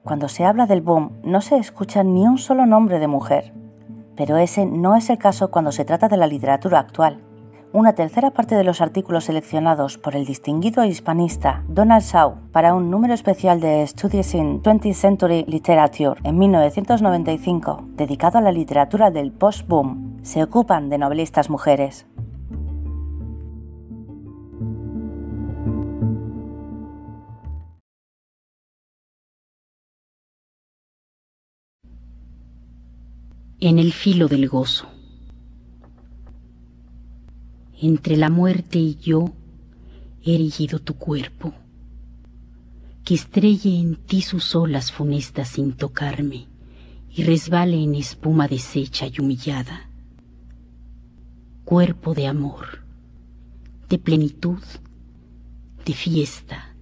Cuando se habla del boom no se escucha ni un solo nombre de mujer, pero ese no es el caso cuando se trata de la literatura actual una tercera parte de los artículos seleccionados por el distinguido hispanista Donald Shaw para un número especial de Studies in 20th Century Literature en 1995, dedicado a la literatura del post-boom, se ocupan de novelistas mujeres. En el filo del gozo entre la muerte y yo, he erigido tu cuerpo, que estrelle en ti sus olas funestas sin tocarme y resbale en espuma deshecha y humillada. Cuerpo de amor, de plenitud, de fiesta,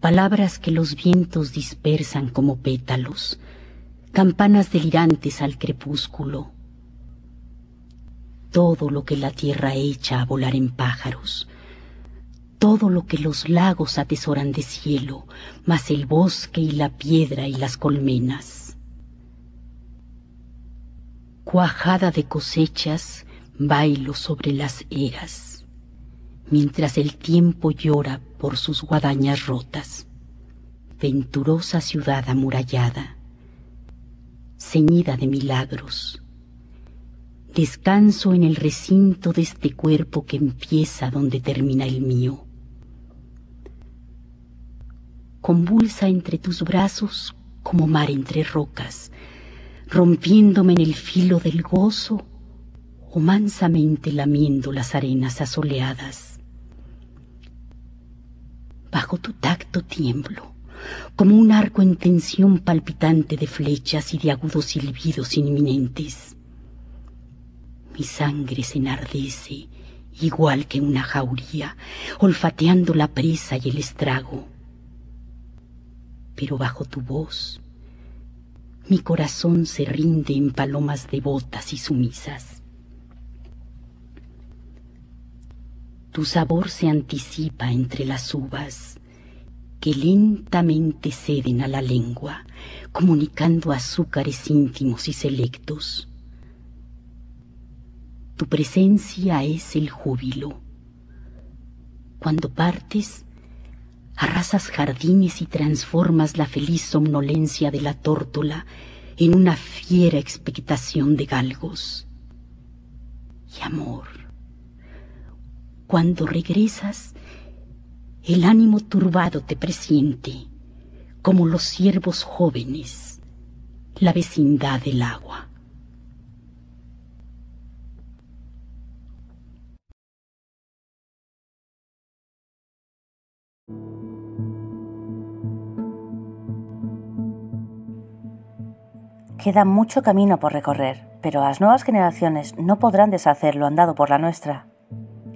palabras que los vientos dispersan como pétalos, campanas delirantes al crepúsculo, todo lo que la tierra echa a volar en pájaros, todo lo que los lagos atesoran de cielo, más el bosque y la piedra y las colmenas. Cuajada de cosechas, bailo sobre las eras, mientras el tiempo llora por sus guadañas rotas. Venturosa ciudad amurallada, ceñida de milagros, Descanso en el recinto de este cuerpo que empieza donde termina el mío. Convulsa entre tus brazos como mar entre rocas, rompiéndome en el filo del gozo o mansamente lamiendo las arenas asoleadas. Bajo tu tacto tiemblo, como un arco en tensión palpitante de flechas y de agudos silbidos inminentes. Mi sangre se enardece, igual que una jauría, olfateando la presa y el estrago. Pero bajo tu voz, mi corazón se rinde en palomas devotas y sumisas. Tu sabor se anticipa entre las uvas que lentamente ceden a la lengua, comunicando azúcares íntimos y selectos. Tu presencia es el júbilo. Cuando partes, arrasas jardines y transformas la feliz somnolencia de la tórtola en una fiera expectación de galgos. Y amor, cuando regresas, el ánimo turbado te presiente, como los ciervos jóvenes, la vecindad del agua. Queda mucho camino por recorrer, pero las nuevas generaciones no podrán deshacer lo andado por la nuestra.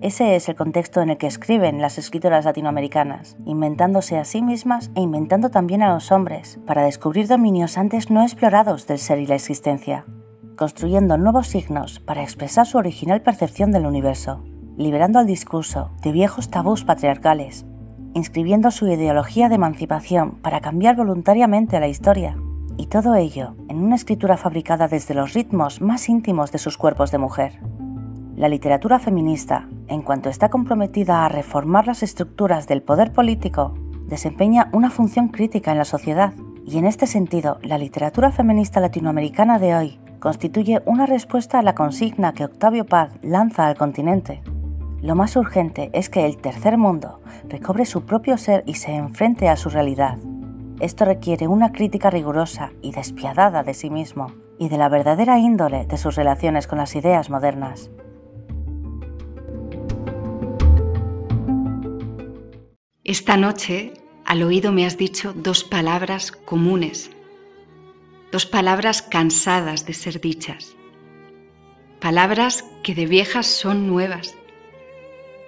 Ese es el contexto en el que escriben las escritoras latinoamericanas, inventándose a sí mismas e inventando también a los hombres, para descubrir dominios antes no explorados del ser y la existencia, construyendo nuevos signos para expresar su original percepción del universo, liberando al discurso de viejos tabús patriarcales, inscribiendo su ideología de emancipación para cambiar voluntariamente la historia, y todo ello en una escritura fabricada desde los ritmos más íntimos de sus cuerpos de mujer. La literatura feminista, en cuanto está comprometida a reformar las estructuras del poder político, desempeña una función crítica en la sociedad, y en este sentido, la literatura feminista latinoamericana de hoy constituye una respuesta a la consigna que Octavio Paz lanza al continente. Lo más urgente es que el tercer mundo recobre su propio ser y se enfrente a su realidad. Esto requiere una crítica rigurosa y despiadada de sí mismo y de la verdadera índole de sus relaciones con las ideas modernas. Esta noche al oído me has dicho dos palabras comunes, dos palabras cansadas de ser dichas, palabras que de viejas son nuevas,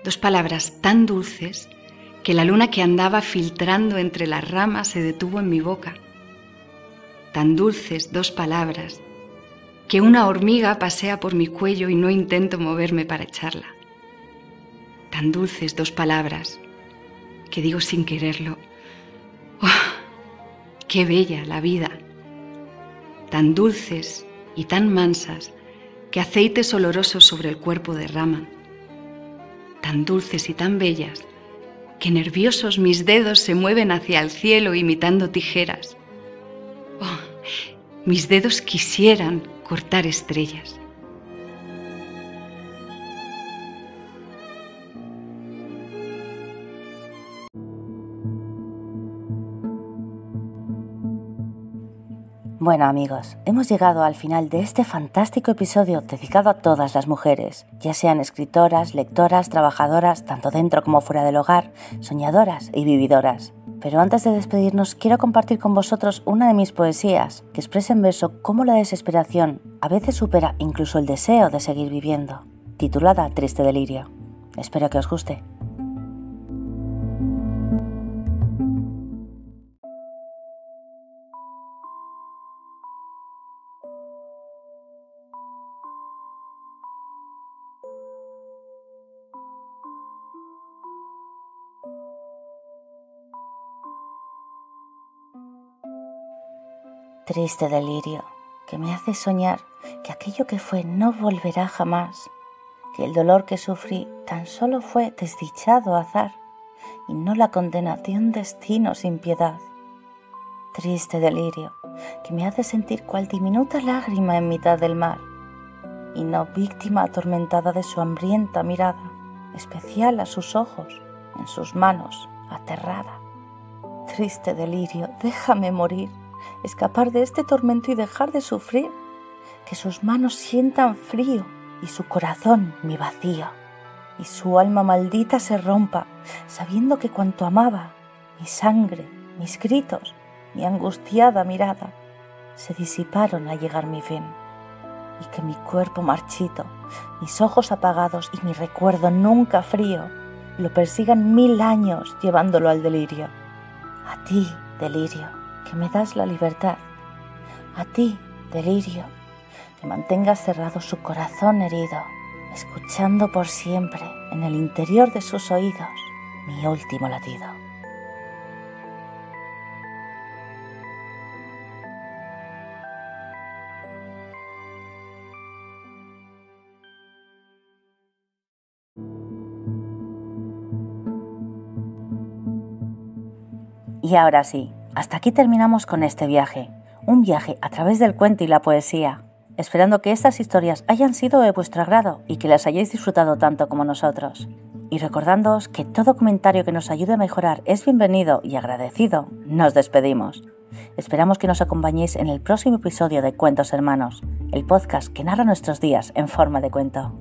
dos palabras tan dulces que la luna que andaba filtrando entre las ramas se detuvo en mi boca, tan dulces dos palabras que una hormiga pasea por mi cuello y no intento moverme para echarla, tan dulces dos palabras que digo sin quererlo, ¡oh, qué bella la vida! Tan dulces y tan mansas que aceites olorosos sobre el cuerpo derraman. Tan dulces y tan bellas que nerviosos mis dedos se mueven hacia el cielo imitando tijeras. Oh, mis dedos quisieran cortar estrellas. Bueno amigos, hemos llegado al final de este fantástico episodio dedicado a todas las mujeres, ya sean escritoras, lectoras, trabajadoras, tanto dentro como fuera del hogar, soñadoras y vividoras. Pero antes de despedirnos quiero compartir con vosotros una de mis poesías que expresa en verso cómo la desesperación a veces supera incluso el deseo de seguir viviendo, titulada Triste Delirio. Espero que os guste. Triste delirio que me hace soñar que aquello que fue no volverá jamás, que el dolor que sufrí tan solo fue desdichado azar y no la condenación destino sin piedad. Triste delirio que me hace sentir cual diminuta lágrima en mitad del mar y no víctima atormentada de su hambrienta mirada, especial a sus ojos, en sus manos, aterrada. Triste delirio, déjame morir escapar de este tormento y dejar de sufrir, que sus manos sientan frío y su corazón mi vacío, y su alma maldita se rompa, sabiendo que cuanto amaba, mi sangre, mis gritos, mi angustiada mirada se disiparon al llegar mi fin. Y que mi cuerpo marchito, mis ojos apagados y mi recuerdo nunca frío lo persigan mil años llevándolo al delirio. A ti, delirio, que me das la libertad. A ti, delirio, que mantengas cerrado su corazón herido, escuchando por siempre en el interior de sus oídos mi último latido. Y ahora sí, hasta aquí terminamos con este viaje, un viaje a través del cuento y la poesía, esperando que estas historias hayan sido de vuestro agrado y que las hayáis disfrutado tanto como nosotros. Y recordándoos que todo comentario que nos ayude a mejorar es bienvenido y agradecido, nos despedimos. Esperamos que nos acompañéis en el próximo episodio de Cuentos Hermanos, el podcast que narra nuestros días en forma de cuento.